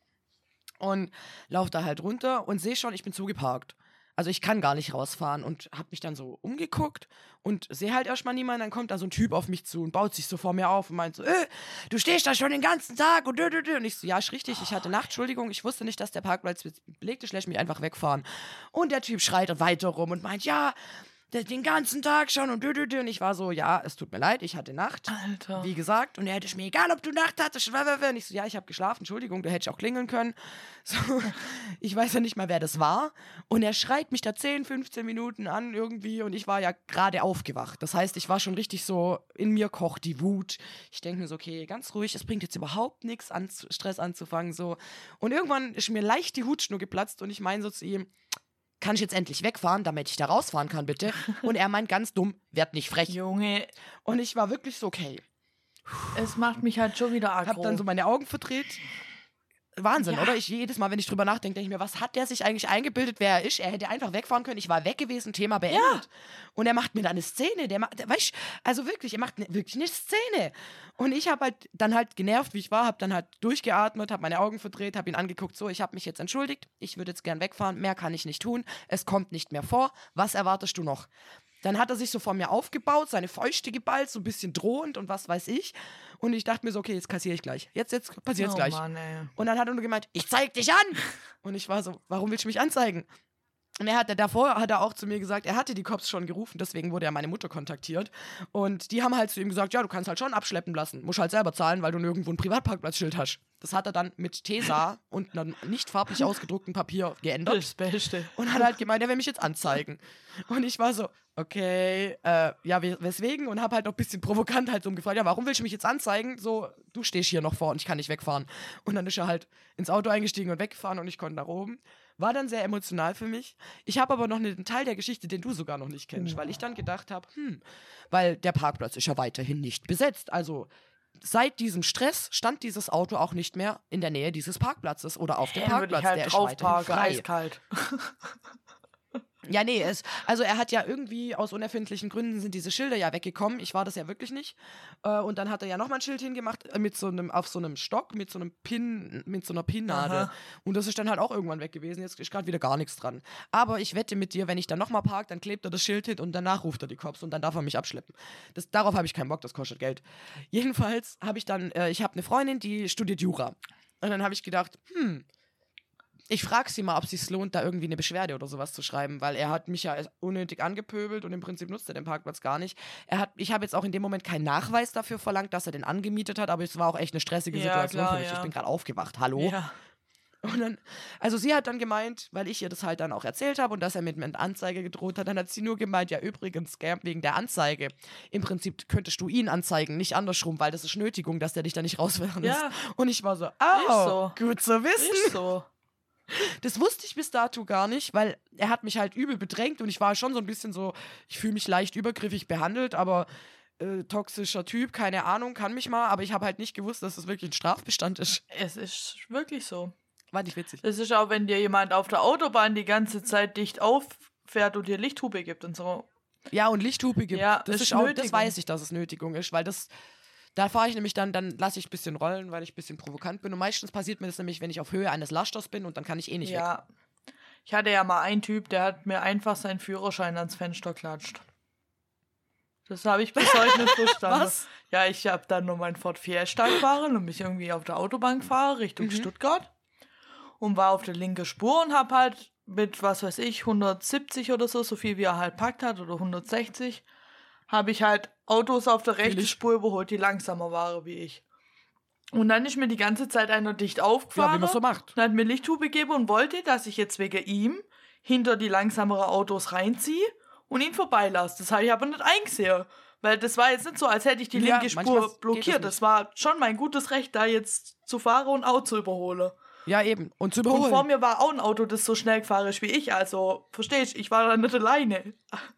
Und lauf da halt runter und sehe schon, ich bin zugeparkt. Also ich kann gar nicht rausfahren und hab mich dann so umgeguckt und sehe halt erstmal niemanden. Dann kommt da so ein Typ auf mich zu und baut sich so vor mir auf und meint so, äh, du stehst da schon den ganzen Tag und dö, dö, dö. Und ich so, ja, ist richtig, ich hatte Nacht, Entschuldigung, ich wusste nicht, dass der Parkplatz belegt ist, lässt mich einfach wegfahren. Und der Typ schreit weiter rum und meint, ja, der- den ganzen Tag schon und dü, dü, dü. Und ich war so, ja, es tut mir leid, ich hatte Nacht. Alter. Wie gesagt, und er hätte mir egal, ob du Nacht hattest. Und ich so, ja, ich habe geschlafen, Entschuldigung, du hättest auch klingeln können. So, ich weiß ja nicht mal, wer das war. Und er schreit mich da 10, 15 Minuten an irgendwie und ich war ja gerade aufgewacht. Das heißt, ich war schon richtig so, in mir kocht die Wut. Ich denke mir so, okay, ganz ruhig, es bringt jetzt überhaupt nichts an, Stress anzufangen. So. Und irgendwann ist mir leicht die Hutschnur geplatzt und ich meine so zu ihm, kann ich jetzt endlich wegfahren, damit ich da rausfahren kann, bitte? Und er meint ganz dumm, werd nicht frech. Junge, Und ich war wirklich so, okay. es macht mich halt schon wieder Hab aggro. dann so meine Augen verdreht. Wahnsinn, Ja. oder? Ich jedes Mal, wenn ich drüber nachdenke, denke ich mir, was hat der sich eigentlich eingebildet, wer er ist? Er hätte einfach wegfahren können. Ich war weg gewesen, Thema beendet. Und er macht mir da eine Szene. Der macht, der, weißt, also wirklich, er macht ne, wirklich eine Szene. Und ich habe halt dann halt genervt, wie ich war, habe dann halt durchgeatmet, habe meine Augen verdreht, habe ihn angeguckt. So, ich habe mich jetzt entschuldigt. Ich würde jetzt gern wegfahren. Mehr kann ich nicht tun. Es kommt nicht mehr vor. Was erwartest du noch? Dann hat er sich so vor mir aufgebaut, seine Fäuste geballt, so ein bisschen drohend und was weiß ich. Und ich dachte mir so, okay, jetzt kassiere ich gleich. Jetzt, jetzt passiert es oh gleich. Mann. Und dann hat er nur gemeint, ich zeig dich an. Und ich war so, warum willst du mich anzeigen? Und er hat, davor hat er auch zu mir gesagt, er hatte die Cops schon gerufen, deswegen wurde er meine Mutter kontaktiert. Und die haben halt zu ihm gesagt, ja, du kannst halt schon abschleppen lassen, musst halt selber zahlen, weil du nirgendwo ein Privatparkplatzschild hast. Das hat er dann mit Tesa und einem nicht farblich ausgedruckten Papier geändert Das Beste. und hat halt gemeint, er will mich jetzt anzeigen. Und ich war so, okay, äh, ja, we- weswegen? Und habe halt noch ein bisschen provokant halt so gefragt, ja, warum willst du mich jetzt anzeigen? So, du stehst hier noch vor und ich kann nicht wegfahren. Und dann ist er halt ins Auto eingestiegen und weggefahren und ich konnte nach oben. War dann sehr emotional für mich. Ich habe aber noch einen Teil der Geschichte, den du sogar noch nicht kennst, weil ich dann gedacht habe, hm, weil der Parkplatz ist ja weiterhin nicht besetzt. Also seit diesem Stress stand dieses Auto auch nicht mehr in der Nähe dieses Parkplatzes oder auf dem Dann würde Parkplatz. ich halt der ist drauf weiterhin parken, eiskalt. Ja, nee, es, also er hat ja irgendwie aus unerfindlichen Gründen sind diese Schilder ja weggekommen. Ich war das ja wirklich nicht. Äh, und dann hat er ja nochmal ein Schild hingemacht äh, mit so einem, auf so einem Stock, mit so einem Pin, mit so einer Pinnadel. Aha. Und das ist dann halt auch irgendwann weg gewesen. Jetzt ist gerade wieder gar nichts dran. Aber ich wette mit dir, wenn ich dann nochmal park, dann klebt er das Schild hin und danach ruft er die Cops und dann darf er mich abschleppen. Das, darauf habe ich keinen Bock, das kostet Geld. Jedenfalls habe ich dann, äh, ich habe eine Freundin, die studiert Jura. Und dann habe ich gedacht, hm, ich frage sie mal, ob es sich lohnt, da irgendwie eine Beschwerde oder sowas zu schreiben, weil er hat mich ja unnötig angepöbelt und im Prinzip nutzt er den Parkplatz gar nicht. Er hat, ich habe jetzt auch in dem Moment keinen Nachweis dafür verlangt, dass er den angemietet hat, aber es war auch echt eine stressige Ja, Situation klar, für mich. ja. Ich bin gerade aufgewacht. Hallo? Ja. Und dann, also sie hat dann gemeint, weil ich ihr das halt dann auch erzählt habe und dass er mit einer Anzeige gedroht hat, dann hat sie nur gemeint, ja übrigens, gell, wegen der Anzeige. Im Prinzip könntest du ihn anzeigen, nicht andersrum, weil das ist Nötigung, dass der dich da nicht rauswerfen Ja. lässt. Und ich war so, oh, so. gut zu wissen. Ist so. Das wusste ich bis dato gar nicht, weil er hat mich halt übel bedrängt und ich war schon so ein bisschen so, ich fühle mich leicht übergriffig behandelt, aber äh, toxischer Typ, keine Ahnung, kann mich mal, aber ich habe halt nicht gewusst, dass das wirklich ein Strafbestand ist. Es ist wirklich so. War nicht witzig. Es ist auch, wenn dir jemand auf der Autobahn die ganze Zeit dicht auffährt und dir Lichthupe gibt und so. Ja, und Lichthupe gibt. Ja, das ist ist auch, das weiß ich, dass es Nötigung ist, weil das. Da fahre ich nämlich dann, dann lasse ich ein bisschen rollen, weil ich ein bisschen provokant bin. Und meistens passiert mir das nämlich, wenn ich auf Höhe eines Lasters bin und dann kann ich eh nicht weg. ja. Ich hatte ja mal einen Typ, der hat mir einfach seinen Führerschein ans Fenster klatscht. Das habe ich bis heute nicht verstanden. Was? Ja, ich habe dann nur meinen Ford Fiesta gefahren und mich irgendwie auf der Autobahn gefahren Richtung Mhm. Stuttgart und war auf der linken Spur und habe halt mit, was weiß ich, 170 oder so, so viel wie er halt packt hat oder 160, habe ich halt Autos auf der rechten. Spur überholt, die langsamer waren wie ich. Und dann ist mir die ganze Zeit einer dicht Ja, aufgefahren wie man so macht. und hat mir Lichthupe gegeben und wollte, dass ich jetzt wegen ihm hinter die langsameren Autos reinziehe und ihn vorbeilasse. Das habe ich aber nicht eingesehen. Weil das war jetzt nicht so, als hätte ich die Ja, linke Spur blockiert. das Das, war schon mein gutes Recht, da jetzt zu fahren und Auto zu überholen. Ja, eben. Und zu Und vor überholen. mir war auch ein Auto, das so schnell gefahren ist wie ich. Also, verstehst ich war da nicht alleine.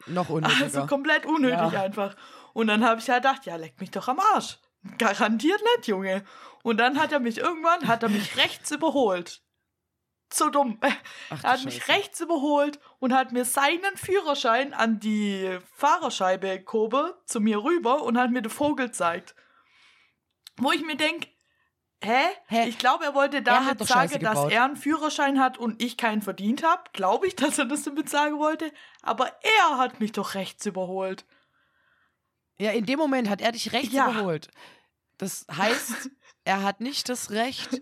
Noch unnötiger. Also komplett unnötig Ja. einfach. Und dann habe ich halt gedacht, ja, leck mich doch am Arsch. Garantiert nicht, Junge. Und dann hat er mich irgendwann, hat er mich rechts überholt. So dumm. Ach, Er hat mich Scheiße. rechts überholt und hat mir seinen Führerschein an die Fahrerscheibe gehoben, zu mir rüber und hat mir den Vogel gezeigt. Wo ich mir denke, hä? Hä? Ich glaube, er wollte damit Scheiße sagen, dass er einen Führerschein hat und ich keinen verdient habe. Glaube ich, dass er das damit sagen wollte. Aber er hat mich doch rechts überholt. Ja, in dem Moment hat er dich rechts Ja. überholt. Das heißt, er hat nicht das Recht,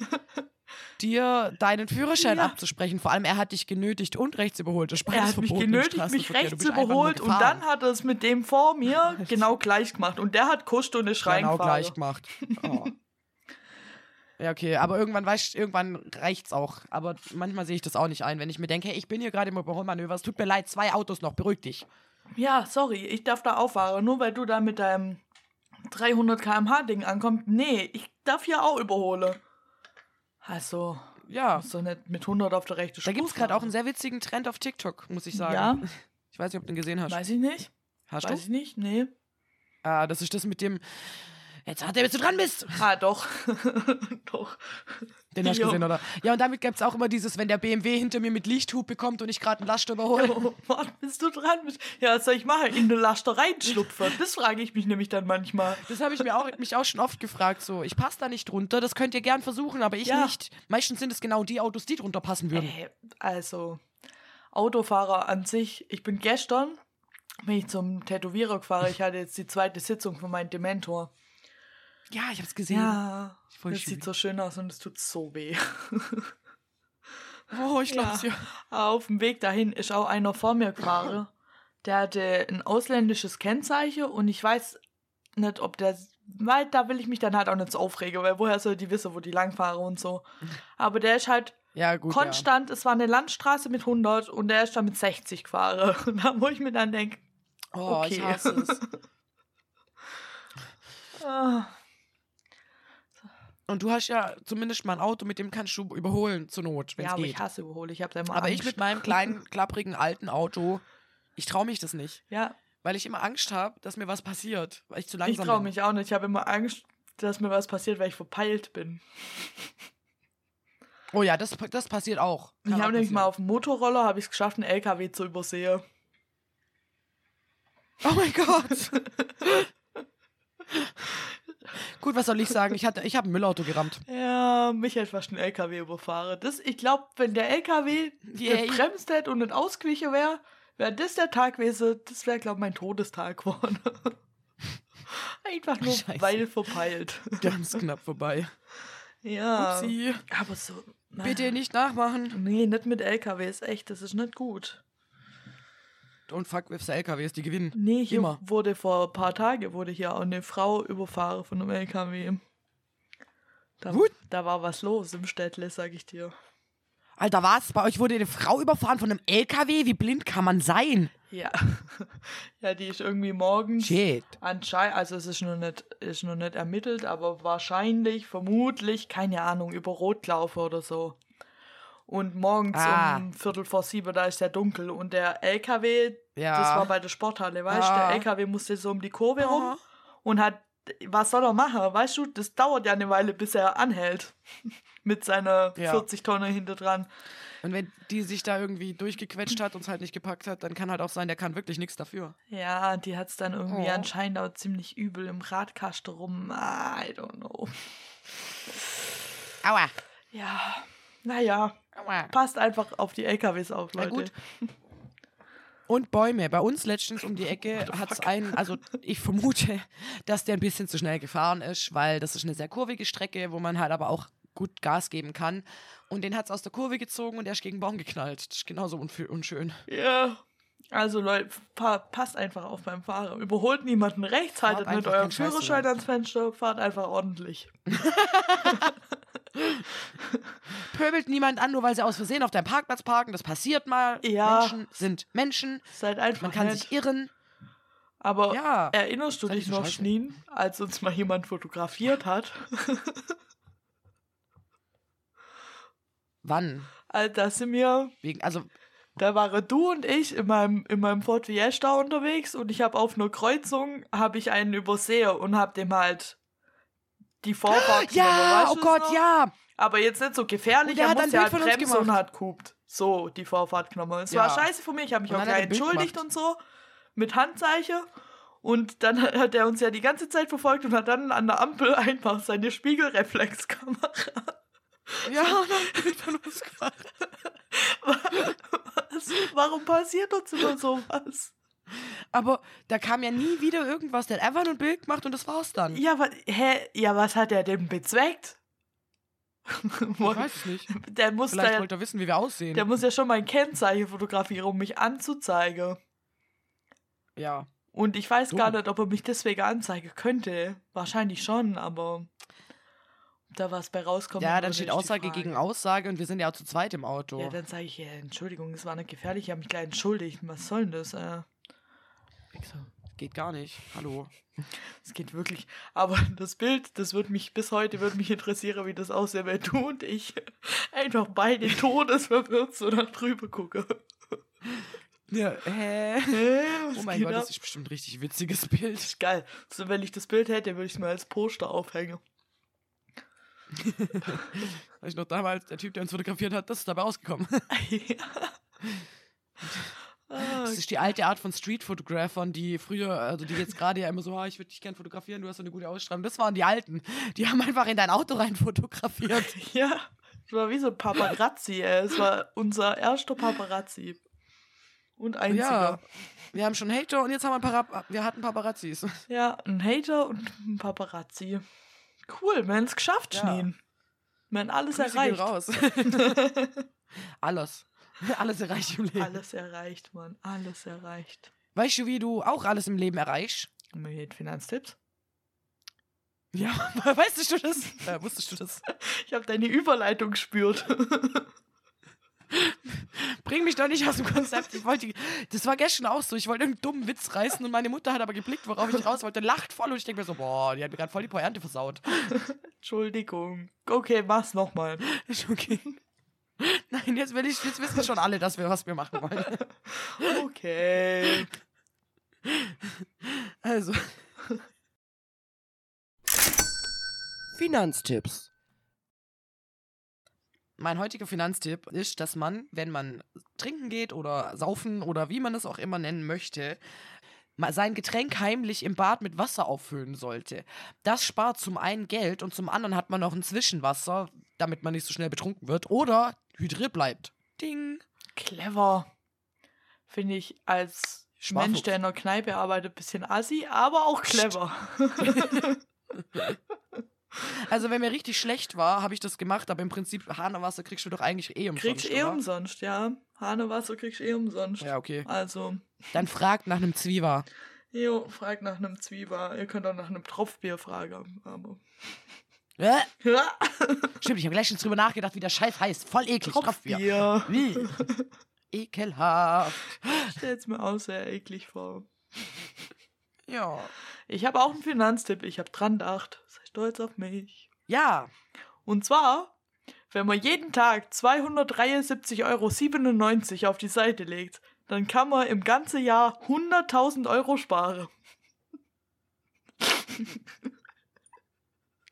dir deinen Führerschein Ja. abzusprechen. Vor allem, er hat dich genötigt und rechts überholt. Das Er hat mich genötigt, mich rechts überholt und dann hat er es mit dem vor mir genau gleich gemacht. Und der hat und ist genau gleich gemacht. Oh. Ja, okay, aber irgendwann weißt irgendwann reicht's auch. Aber manchmal sehe ich das auch nicht ein, wenn ich mir denke, hey, ich bin hier gerade im Überholmanöver, es tut mir leid, zwei Autos noch, beruhig dich. Ja, sorry, ich darf da auffahren, nur weil du da mit deinem 300 km/h Ding ankommst. Nee, ich darf hier auch überholen. Also, Ja, du nicht mit 100 auf der rechten da Spur gibt's gerade auch einen sehr witzigen Trend auf TikTok, muss ich sagen. Ja, Ich weiß nicht, ob du den gesehen hast. weiß ich nicht. Hast weiß du? ich nicht, nee. Ah, das ist das mit dem. Jetzt hat er, bis du dran bist. Ah, doch. doch. Den hast du gesehen, oder? Ja, und damit gibt's auch immer dieses, wenn der BMW hinter mir mit Lichthub bekommt und ich gerade einen Laster überhole. Oh, Mann, bist du dran? bist. Ja, was soll ich machen? In eine Laster reinschlupfen? Das frage ich mich nämlich dann manchmal. Das habe ich mir auch, mich auch schon oft gefragt. So, ich passe da nicht drunter. Das könnt ihr gern versuchen, aber ich Ja. nicht. Meistens sind es genau die Autos, die drunter passen würden. Äh, also, Autofahrer an sich. Ich bin gestern, bin ich zum Tätowierer gefahren. Ich hatte jetzt die zweite Sitzung von meinem Dementor. Ja, ich habe es gesehen. Ja, Voll das schön. sieht so schön aus und es tut so weh. Oh, ich Ja. glaub's ja. Auf dem Weg dahin ist auch einer vor mir gefahren. Der hatte ein ausländisches Kennzeichen und ich weiß nicht, ob der. Weil da will ich mich dann halt auch nicht so aufregen, weil woher soll die wissen, wo die langfahren und so. Aber der ist halt Ja, gut. konstant, es war eine Landstraße mit 100 und der ist dann mit 60 gefahren. Und da wo ich mir dann denke, Ja. Oh, ich okay. hasse es. Und du hast ja zumindest mal ein Auto, mit dem kannst du überholen zur Not, wenn ja, es aber geht. ich hasse überhole, ich habe da immer aber Angst. ich mit meinem kleinen, klapprigen, alten Auto, ich traue mich das nicht. Ja, Weil ich immer Angst habe, dass mir was passiert, weil ich zu ich langsam traue bin. mich auch nicht. Ich habe immer Angst, dass mir was passiert, weil ich verpeilt bin. Oh ja, das, das passiert auch. Ich Kann auch habe nämlich mal auf dem Motorroller habe ich es geschafft, einen LKW zu übersehen. Oh mein Gott. Gut, was soll ich sagen? Ich, hatte- ich habe ein Müllauto gerammt. Ja, mich hätte fast ein LKW überfahren. Das, ich glaube, wenn der LKW gebremst hätte und nicht ausgewichen wäre, wäre das der Tag gewesen. Das wäre, glaube ich, mein Todestag geworden. Einfach nur, Scheiße. weil verpeilt. Ganz knapp vorbei. Ja. Upsi. Aber so. Bitte nicht nachmachen. Nee, nicht mit LKWs, echt, das ist nicht gut. Und fuck with the LKWs, die gewinnen. Nee, hier Immer. wurde vor ein paar Tagen wurde hier auch eine Frau überfahren von einem LKW. Da, Gut. da war was los im Städtle, sag ich dir. Alter, was? Bei euch wurde eine Frau überfahren von einem LKW? Wie blind kann man sein? Ja. ja, die ist irgendwie morgens Shit. anscheinend, also es ist noch nicht, ist noch nicht ermittelt, aber wahrscheinlich, vermutlich, keine Ahnung, über Rot gelaufen oder so. Und morgens Ah. um Viertel vor sieben, da ist ja dunkel. Und der LKW, Ja. das war bei der Sporthalle, weißt du, Ah. der LKW musste so um die Kurve Ah. rum und hat, was soll er machen? Weißt du, das dauert ja eine Weile, bis er anhält. Mit seiner Ja. 40 Tonnen hinter dran. Und wenn die sich da irgendwie durchgequetscht hat und es halt nicht gepackt hat, dann kann halt auch sein, der kann wirklich nichts dafür. Ja, die hat es dann irgendwie Oh. anscheinend auch ziemlich übel im Radkasten rum. I don't know. Aua. Ja, naja, passt einfach auf die LKWs auf, Na Leute. gut. Und Bäume. Bei uns letztens um die Ecke hat es einen, also ich vermute, dass der ein bisschen zu schnell gefahren ist, weil das ist eine sehr kurvige Strecke, wo man halt aber auch gut Gas geben kann. Und den hat es aus der Kurve gezogen und der ist gegen den Baum geknallt. Das ist genauso unschön. Ja. Also Leute, pa passt einfach auf beim Fahren. Überholt niemanden rechts, haltet keinen Scheiß Führerschein ans Fenster, fahrt einfach ordentlich. Pöbelt niemand an, nur weil sie aus Versehen auf deinem Parkplatz parken. Das passiert mal. Ja. Menschen sind Menschen. Seid einfach Man kann nett. sich irren. Aber Ja. erinnerst du Seid dich noch, scheiße. Schneen, als uns mal jemand fotografiert hat? Wann? Als da sind wir Wegen, also, Da waren du und ich in meinem, in meinem Ford Fiesta unterwegs und ich habe auf einer Kreuzung habe ich einen übersehen und habe dem halt die Vorfahrt ja, oh Gott, noch? ja. Aber jetzt nicht so gefährlich, er hat ein musste Bild halt von uns bremsen und hat gehupt. So, die Vorfahrt genommen. Es Ja. war scheiße für mich, ich habe mich Und auch er gleich entschuldigt gemacht. und so, mit Handzeichen. Und dann hat er uns ja die ganze Zeit verfolgt und hat dann an der Ampel einfach seine Spiegelreflexkamera. Ja, dann von uns gemacht. Was? Warum passiert uns immer sowas? Aber da kam ja nie wieder irgendwas. Der hat einfach nur ein Bild gemacht und das war's dann. Ja, wa hä? Ja, was hat er denn bezweckt? Ich weiß es nicht. Der muss, Vielleicht da, wollte er wissen, wie wir aussehen. der muss ja schon mein Kennzeichen fotografieren, um mich anzuzeigen. ja. Und ich weiß Dumm. gar nicht, ob er mich deswegen anzeigen könnte. Wahrscheinlich schon, aber da was bei rauskommt. Ja, dann steht Aussage gegen Aussage und wir sind ja auch zu zweit im Auto. Ja, dann sage ich, ja, Entschuldigung, das war nicht gefährlich, ich habe mich gleich entschuldigt. Was soll denn das? Äh, Wichser. Geht gar nicht. Hallo. das geht wirklich. Aber das Bild, das wird mich bis heute wird mich interessieren, wie das aussieht, wenn du und ich einfach beide todesverwirrt so nach drüber gucken. Ja, hä? Hä, Oh mein Gott, ab? das ist bestimmt ein richtig witziges Bild. Das ist geil. So, wenn ich das Bild hätte, würde ich es mir als Poster aufhängen. Weiß ich noch damals, der Typ, der uns fotografiert hat, das ist dabei rausgekommen. ah, Das ist die alte Art von Street-Fotographern, die früher, also die jetzt gerade ja immer so, ah, ich würde dich gern fotografieren, du hast so eine gute Ausstrahlung. Das waren die Alten. Die haben einfach in dein Auto rein fotografiert. ja, es war wie so ein Paparazzi, ey. Es war unser erster Paparazzi. Und einziger. Ja. Wir haben schon Hater und jetzt haben wir, ein Para wir hatten Paparazzis. Ja, ein Hater und ein Paparazzi. Cool, haben es geschafft, Ja. Schneen. Wir haben alles Grüße gehen erreicht. raus. Alles. Alles erreicht im Leben. alles erreicht, Mann. Alles erreicht. Weißt du, wie du auch alles im Leben erreichst? Hier Finanztipps? Ja, weißt du das? Äh, wusstest du das? Ich habe deine Überleitung gespürt. Bring mich doch nicht aus dem Konzept. Ich wollte, das war gestern auch so. Ich wollte irgendeinen dummen Witz reißen und meine Mutter hat aber geblickt, worauf ich raus wollte, lacht voll und ich denke mir so, boah, die hat mir gerade voll die Pointe versaut. Entschuldigung. Okay, mach's nochmal. Ist okay. Nein, jetzt, will ich, jetzt wissen schon alle, dass wir, was wir machen wollen. Okay. Also. Finanztipps. Mein heutiger Finanztipp ist, dass man, wenn man trinken geht oder saufen oder wie man es auch immer nennen möchte, mal sein Getränk heimlich im Bad mit Wasser auffüllen sollte. Das spart zum einen Geld und zum anderen hat man noch ein Zwischenwasser, damit man nicht so schnell betrunken wird oder hydriert bleibt. Ding. Clever. Finde ich als Sparfuchs. Mensch, der in der Kneipe arbeitet, ein bisschen assi, aber auch clever. Also, wenn mir richtig schlecht war, habe ich das gemacht, aber im Prinzip Hanewasser kriegst du doch eigentlich eh umsonst. Kriegst eh umsonst, ja. Hanewasser kriegst eh umsonst. Ja, okay. Also, Dann fragt nach einem Zwieber. jo, frag nach einem Zwieber. Ihr könnt auch nach einem Tropfbier fragen. Aber. Stimmt, ich habe gleich schon drüber nachgedacht, wie der Scheiß heißt. Voll eklig. Tropfbier. Tropfbier. Wie? Ekelhaft. Stell's mir auch sehr eklig vor. Ja. Ich habe auch einen Finanztipp. Ich habe dran gedacht. Sei stolz auf mich. Ja. Und zwar, wenn man jeden Tag 273,97 Euro auf die Seite legt, dann kann man im ganzen Jahr 100.000 Euro sparen.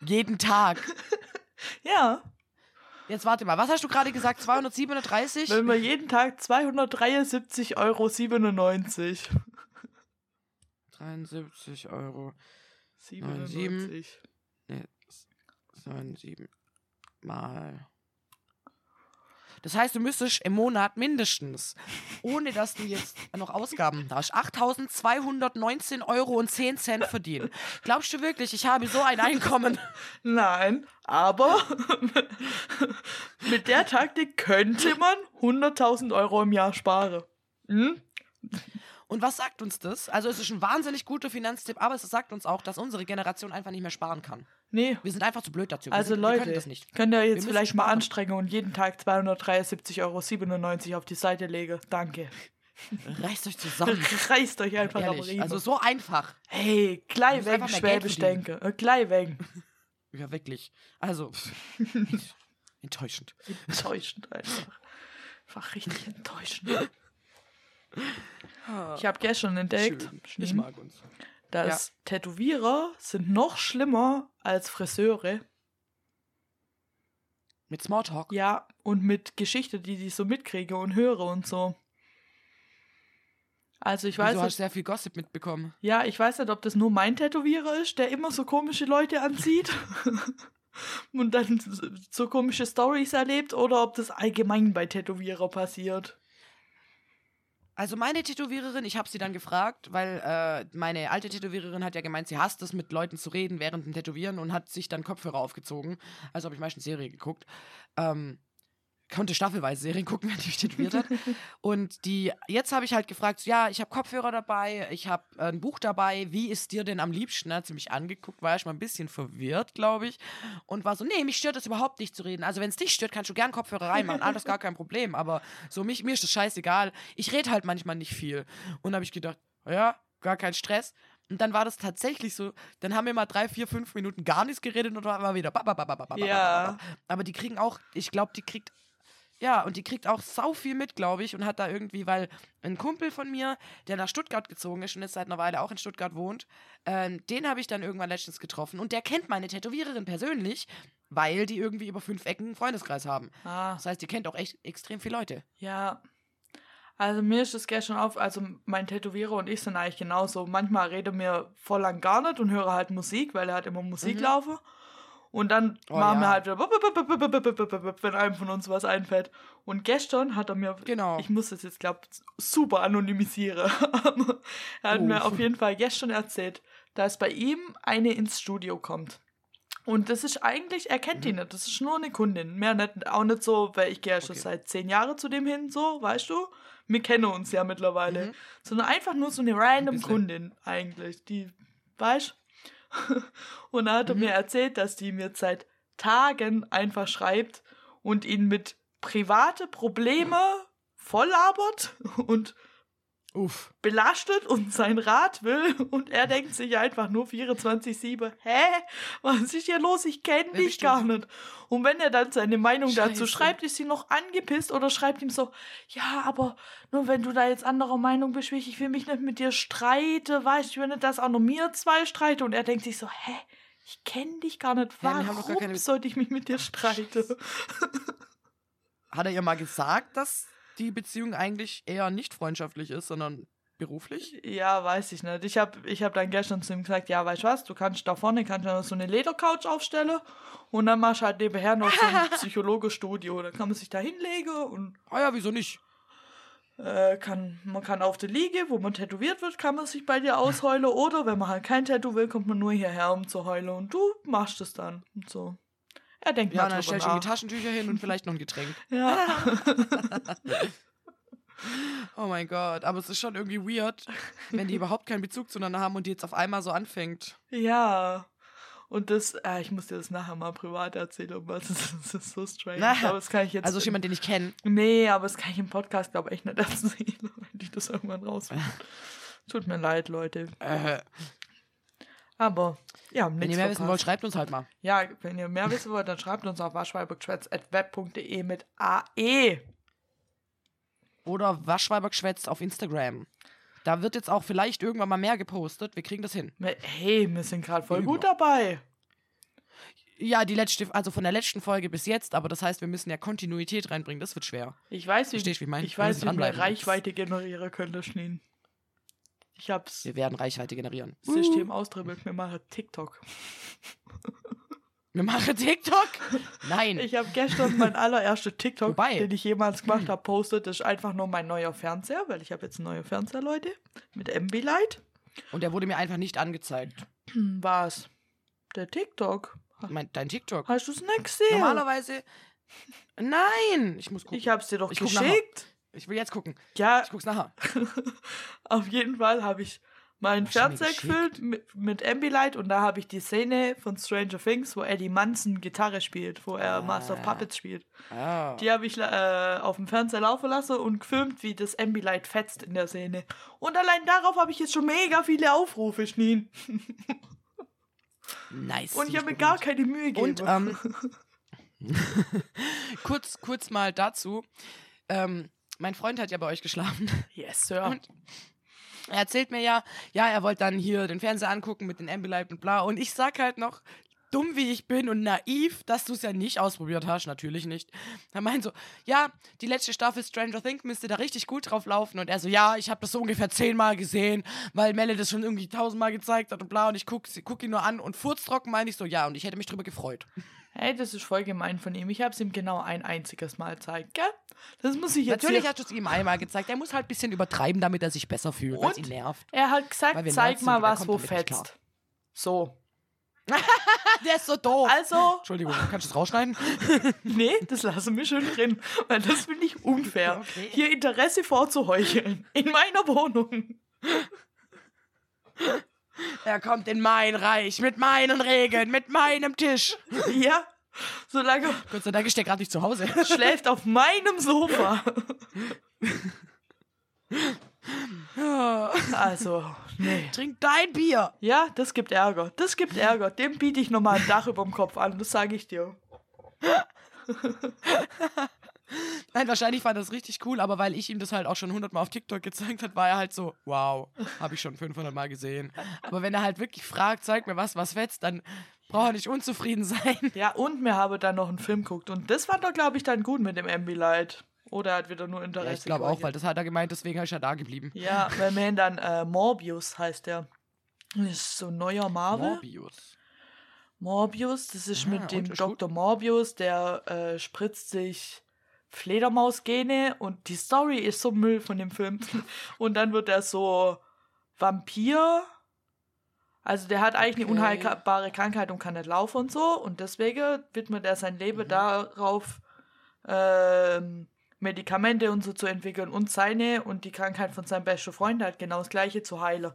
Jeden Tag. Ja, Jetzt warte mal, was hast du gerade gesagt? 237? wenn man jeden Tag 273,97 Euro 73 Euro. 97. Nee, 97 mal. Das heißt, du müsstest im Monat mindestens, ohne dass du jetzt noch Ausgaben hast, 8.219 Euro und 10 Cent verdienen. Glaubst du wirklich, ich habe so ein Einkommen? Nein, aber mit der Taktik könnte man 100.000 Euro im Jahr sparen. Hm? Und was sagt uns das? Also es ist ein wahnsinnig guter Finanztipp, aber es sagt uns auch, dass unsere Generation einfach nicht mehr sparen kann. Nee, Wir sind einfach zu blöd dazu. Wir Also sind, wir Leute, können das nicht. könnt ihr jetzt vielleicht mal sparen. anstrengen und jeden Tag 273,97 Euro auf die Seite legen. Danke. Reißt euch zusammen. Reißt euch einfach am. Riemen. Also so einfach. hey, Geld Schwäbisch denke. Äh, gleich weg. Ja, wirklich. Also, enttäuschend. Enttäuschend einfach. Einfach richtig enttäuschend. Ich habe gestern entdeckt, Schön. Ich Schnee, mag uns. dass Tätowierer sind noch schlimmer als Friseure. Mit Smalltalk. Ja, und mit Geschichte, die ich so mitkriege und höre und so. Also ich weiß Wieso hast nicht, du sehr viel Gossip mitbekommen? ja, ich weiß nicht, ob das nur mein Tätowierer ist, der immer so komische Leute anzieht und dann so komische Stories erlebt oder ob das allgemein bei Tätowierer passiert. Also meine Tätowiererin, ich habe sie dann gefragt, weil äh, meine alte Tätowiererin hat ja gemeint, sie hasst es, mit Leuten zu reden während dem Tätowieren und hat sich dann Kopfhörer aufgezogen. Also habe ich meistens Serie geguckt. Ähm, konnte staffelweise Serien gucken, wenn die mich tätowiert hat. Und die, jetzt habe ich halt gefragt, so, ja, ich habe Kopfhörer dabei, ich habe äh, ein Buch dabei, wie ist dir denn am liebsten? Hat sie mich angeguckt, war erstmal ein bisschen verwirrt, glaube ich. Und war so, nee, mich stört das überhaupt nicht zu reden. Also wenn es dich stört, kannst du gern Kopfhörer reinmachen, alles gar kein Problem. Aber so, mich, mir ist das scheißegal. Ich rede halt manchmal nicht viel. Und habe ich gedacht, ja, gar kein Stress. Und dann war das tatsächlich so, dann haben wir mal drei, vier, fünf Minuten gar nichts geredet und dann war wieder. Ja. Aber die kriegen auch, ich glaube, die kriegt ja, und die kriegt auch sau viel mit, glaube ich, und hat da irgendwie, weil ein Kumpel von mir, der nach Stuttgart gezogen ist und jetzt seit einer Weile auch in Stuttgart wohnt, ähm, den habe ich dann irgendwann letztens getroffen und der kennt meine Tätowiererin persönlich, weil die irgendwie über fünf Ecken einen Freundeskreis haben. Ah, Das heißt, die kennt auch echt extrem viele Leute. ja. Also mir ist das gestern auf, also mein Tätowierer und ich sind eigentlich genauso. Manchmal rede mir voll lang gar nicht und höre halt Musik, weil er hat immer Musik Mhm. laufen. Und dann Oh, machen wir ja. halt wieder, wenn einem von uns was einfällt. Und gestern hat er mir, Genau. ich muss das jetzt, glaube super anonymisieren, er hat Oh. mir auf jeden Fall gestern erzählt, dass bei ihm eine ins Studio kommt. Und das ist eigentlich, er kennt die Mhm. nicht, das ist nur eine Kundin. Mehr nicht, auch nicht so, weil ich gehe ja schon Okay. seit zehn Jahren zu dem hin, so, weißt du? Wir kennen uns ja mittlerweile. Mhm. Sondern einfach nur so eine random bisschen. Kundin eigentlich, die, weißt Und da hat er Mhm. mir erzählt, dass die mir seit Tagen einfach schreibt und ihn mit private Probleme volllabert und Uff. belastet und sein Rat will und er denkt sich einfach nur 24-7, hä, was ist hier los? Ich kenne dich bist gar nicht. Und wenn er dann seine Meinung dazu Scheiße. schreibt, ist sie noch angepisst oder schreibt ihm so, ja, aber nur wenn du da jetzt anderer Meinung bist, ich, will mich nicht mit dir streiten, weißt du, ich will nicht, dass auch nur mir zwei streiten und er denkt sich so, hä, ich kenne dich gar nicht, Ja, warum doch gar keine- sollte ich mich mit dir streiten? Hat er ihr mal gesagt, dass die Beziehung eigentlich eher nicht freundschaftlich ist, sondern beruflich? Ja, weiß ich nicht. Ich habe ich hab dann gestern zu ihm gesagt, ja, weißt du was, du kannst da vorne kannst du noch so eine Ledercouch aufstellen und dann machst du halt nebenher noch so ein Psychologestudio. Da kann man sich da hinlegen und Ah ja, wieso nicht? äh, kann, man kann auf der Liege, wo man tätowiert wird, kann man sich bei dir ausheulen oder wenn man halt kein Tattoo will, kommt man nur hierher, um zu heulen und du machst es dann und so. Er denkt Ja, mal dann stellst du die. Taschentücher hin und vielleicht noch ein Getränk. Ja. Oh mein Gott, aber es ist schon irgendwie weird, wenn die überhaupt keinen Bezug zueinander haben und die jetzt auf einmal so anfängt. ja. Und das, äh, ich muss dir das nachher mal privat erzählen, aber das ist, das ist so strange. Na, aber das kann ich jetzt Also jemand, den ich kenne. Nee, aber das kann ich im Podcast, glaube ich, echt nicht erzählen, wenn ich das irgendwann rausfinde. Tut mir leid, Leute. Äh, Aber, ja, wenn ihr mehr wissen wollt, schreibt uns halt mal. Ja, wenn ihr mehr wissen wollt, dann schreibt uns auf waschweibergeschwätz.web.de mit AE. Oder Waschweibergeschwätzt auf Instagram. Da wird jetzt auch vielleicht irgendwann mal mehr gepostet. Wir kriegen das hin. Hey, wir sind gerade voll Über. gut dabei. Ja, die letzte, also von der letzten Folge bis jetzt, aber das heißt, wir müssen ja Kontinuität reinbringen. Das wird schwer. Ich weiß, wie, Verstehst du, wie ich mein? ich weiß, wie wir. Reichweite generieren können, das Schneen. Ich hab's Wir werden Reichweite generieren. System austribbelt, mir mache TikTok. Wir machen TikTok? Nein. Ich habe gestern mein allererster TikTok, Wobei- den ich jemals gemacht habe, postet. Das ist einfach nur mein neuer Fernseher, weil ich habe jetzt einen neuen Fernseher, Leute. Mit MB-Light. Und der wurde mir einfach nicht angezeigt. Hm, Was? Der TikTok. Mein, dein TikTok. Hast du es nicht gesehen? Normalerweise. Nein! Ich muss gucken. Ich hab's dir doch Ich guck geschickt. Ich will jetzt gucken. Ja, Ich guck's nachher. auf jeden Fall habe ich meinen Fernseher gefüllt mit, mit Ambilight und da habe ich die Szene von Stranger Things, wo Eddie Munson Gitarre spielt, wo er Master of Ah. Puppets spielt. Ah. Die habe ich äh, auf dem Fernseher laufen lassen und gefilmt, wie das Ambilight fetzt in der Szene. Und allein darauf habe ich jetzt schon mega viele Aufrufe, Schneen. Nice. Und ich habe mir gar keine Mühe gegeben. Und ähm, kurz, kurz mal dazu. Ähm, mein Freund hat ja bei euch geschlafen. yes, Sir. Und er erzählt mir ja, ja, er wollte dann hier den Fernseher angucken mit den Ambilight und bla. Und ich sag halt noch, dumm wie ich bin und naiv, dass du es ja nicht ausprobiert hast, natürlich nicht. Er meint so, ja, die letzte Staffel Stranger Things müsste da richtig gut drauf laufen. Und er so, ja, ich habe das so ungefähr zehnmal gesehen, weil Melle das schon irgendwie tausendmal gezeigt hat und bla. Und ich guck, sie- guck ihn nur an und furztrocken meine ich so, ja, und ich hätte mich drüber gefreut. Hey, das ist voll gemein von ihm. Ich habe es ihm genau ein einziges Mal gezeigt, gell? Das muss ich jetzt Natürlich hier... hast du es ihm einmal gezeigt. Er muss halt ein bisschen übertreiben, damit er sich besser fühlt, weil es ihn nervt. Er hat gesagt, zeig mal was, wo fetzt. So. Der ist so doof. Also, Entschuldigung, kannst du es rausschneiden? nee, das lassen wir schön drin, weil das finde ich unfair. Okay. Hier Interesse vorzuheucheln. In meiner Wohnung. Er kommt in mein Reich mit meinen Regeln, mit meinem Tisch. Ja, solange Gott sei Dank ist der gerade nicht zu Hause. er schläft auf meinem Sofa. Also, nee. Trink dein Bier. Ja, das gibt Ärger. Das gibt Ärger. Dem biete ich nochmal ein Dach über dem Kopf an, das sage ich dir. Nein, wahrscheinlich fand er das richtig cool, aber weil ich ihm das halt auch schon hundertmal auf TikTok gezeigt hat, war er halt so, wow, habe ich schon 500 Mal gesehen. Aber wenn er halt wirklich fragt, zeig mir was, was fetzt, dann braucht er nicht unzufrieden sein. Ja, und mir habe dann noch einen Film geguckt. Und das fand er, glaube ich, dann gut mit dem Ambilight. Oder er hat wieder nur Interesse. Ja, ich glaube auch, weil das hat er gemeint, deswegen ist er da geblieben. Ja, weil wir ihn dann äh, Morbius heißt der. Das ist so ein neuer Marvel. Morbius. Morbius, das ist Ah, mit dem? Dr. Morbius, der äh, spritzt sich Fledermausgene und die Story ist so Müll von dem Film. Und dann wird er so Vampir. Also der hat eigentlich eine Okay. unheilbare Krankheit und kann nicht laufen und so. Und deswegen widmet er sein Leben Mhm. darauf, ähm, Medikamente und so zu entwickeln und seine und die Krankheit von seinem besten Freund halt genau das gleiche zu heilen.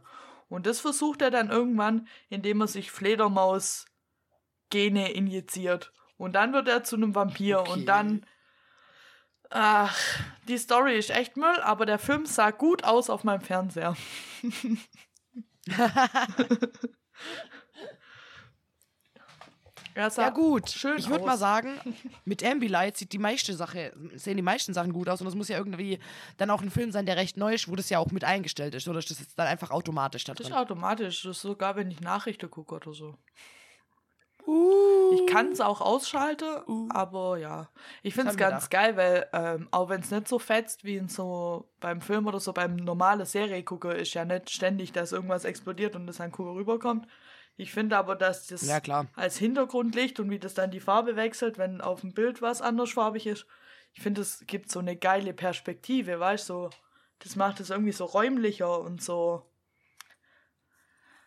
Und das versucht er dann irgendwann, indem er sich Fledermaus-Gene injiziert. Und dann wird er zu einem Vampir Okay. und dann. Ach, die Story ist echt Müll, aber der Film sah gut aus auf meinem Fernseher. Er Ja gut, schön ich würde mal sagen, mit Ambilight sieht die meiste Sache, sehen die meisten Sachen gut aus und das muss ja irgendwie dann auch ein Film sein, der recht neu ist, wo das ja auch mit eingestellt ist, oder ist das jetzt dann einfach automatisch da Das drin? ist automatisch, das ist sogar wenn ich Nachrichten gucke oder so. Uh, Ich kann es auch ausschalten, Uh. aber ja. Ich finde es ganz geil, weil ähm, auch wenn es nicht so fetzt wie in so beim Film oder so beim normalen Serie gucke, ist ja nicht ständig, dass irgendwas explodiert und das dann cool rüberkommt. Ich finde aber, dass das Ja, klar. als Hintergrundlicht und wie das dann die Farbe wechselt, wenn auf dem Bild was andersfarbig ist, ich finde, es gibt so eine geile Perspektive, weißt du? So, das macht es irgendwie so räumlicher und so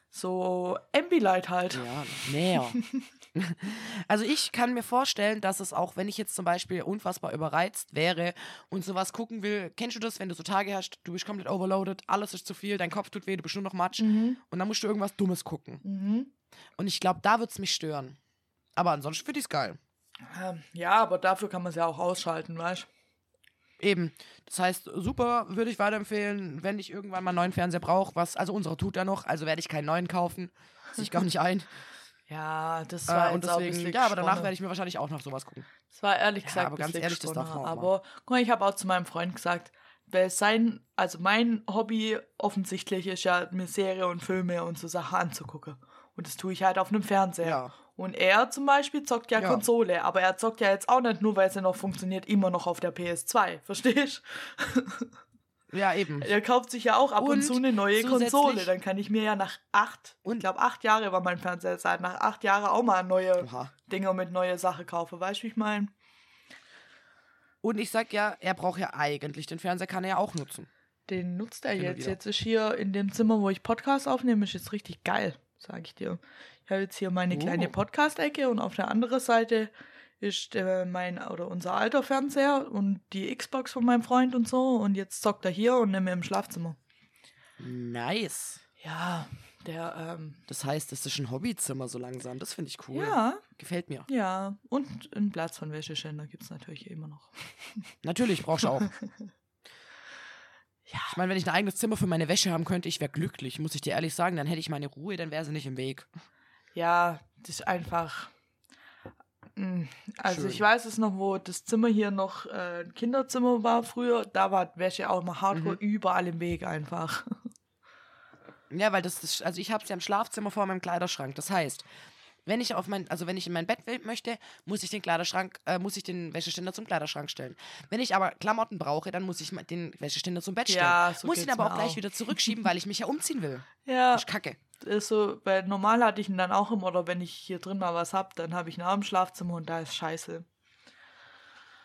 so Ambilight halt. Ja, näher. also ich kann mir vorstellen, dass es auch, wenn ich jetzt zum Beispiel unfassbar überreizt wäre und sowas gucken will, kennst du das, wenn du so Tage hast, du bist komplett overloaded, alles ist zu viel, dein Kopf tut weh, du bist nur noch Matsch Mhm. und dann musst du irgendwas Dummes gucken. Mhm. Und ich glaube, da wird es mich stören. Aber ansonsten finde ich es geil. Ähm, Ja, aber dafür kann man es ja auch ausschalten, weißt Eben. Das heißt, super, würde ich weiterempfehlen, wenn ich irgendwann mal einen neuen Fernseher brauche, was, also unsere tut er noch, also werde ich keinen neuen kaufen. Sehe ich gar nicht ein. Ja, das war Äh, und deswegen, ja, aber danach werde ich mir wahrscheinlich auch noch sowas gucken. Das war ehrlich Ja, gesagt aber ein ganz ehrlich, das darf man Aber guck mal, ich habe auch zu meinem Freund gesagt, weil sein, also mein Hobby offensichtlich ist ja, mir Serie und Filme und so Sachen anzugucken. Und das tue ich halt auf einem Fernseher. Ja. Und er zum Beispiel zockt ja, Ja. Konsole, aber er zockt ja jetzt auch nicht nur, weil sie noch funktioniert, immer noch auf der PS2. Verstehst Ja, eben. Er kauft sich ja auch ab und, Und zu eine neue Konsole. Dann kann ich mir ja nach acht, ich Und- glaube acht Jahre war mein Fernseher seit nach acht Jahren auch mal neue Oha. Dinger mit neue Sache kaufen. Weißt du, wie ich meine? Und ich sag ja, er braucht ja eigentlich den Fernseher, kann er ja auch nutzen. Den nutzt er Hin jetzt. Jetzt ist hier in dem Zimmer, wo ich Podcast aufnehme, ist jetzt richtig geil, sage ich dir. Ich habe jetzt hier meine kleine Oh. Podcast-Ecke und auf der anderen Seite ist äh, mein oder unser alter Fernseher und die Xbox von meinem Freund und so. Und jetzt zockt er hier und nimmt mir im Schlafzimmer. Nice. Ja, der, ähm, Das heißt, das ist ein Hobbyzimmer so langsam. Das finde ich cool. ja, Gefällt mir. ja. Und einen Platz von Wäscheständer gibt es natürlich immer noch. Natürlich brauchst du auch. Ja. Ich meine, wenn ich ein eigenes Zimmer für meine Wäsche haben könnte, ich wäre glücklich, muss ich dir ehrlich sagen. Dann hätte ich meine Ruhe, dann wäre sie nicht im Weg. Ja, das ist einfach. Mm, Also Schön. ich weiß es noch, wo das Zimmer hier noch äh, ein Kinderzimmer war früher, da war Wäsche auch mal hardcore Mhm. überall im Weg einfach. Ja, weil das ist, also ich habe es ja im Schlafzimmer vor meinem Kleiderschrank. Das heißt, wenn ich auf mein, also wenn ich in mein Bett will- möchte, muss ich den Kleiderschrank, äh, muss ich den Wäscheständer zum Kleiderschrank stellen. Wenn ich aber Klamotten brauche, dann muss ich den Wäscheständer zum Bett stellen. Ja, so muss ihn aber auch gleich auch. wieder zurückschieben, weil ich mich ja umziehen will. Ja, Das ist kacke. ist so, weil normal hatte ich ihn dann auch immer, oder wenn ich hier drin mal was hab, dann habe ich ihn auch im Schlafzimmer und da ist scheiße.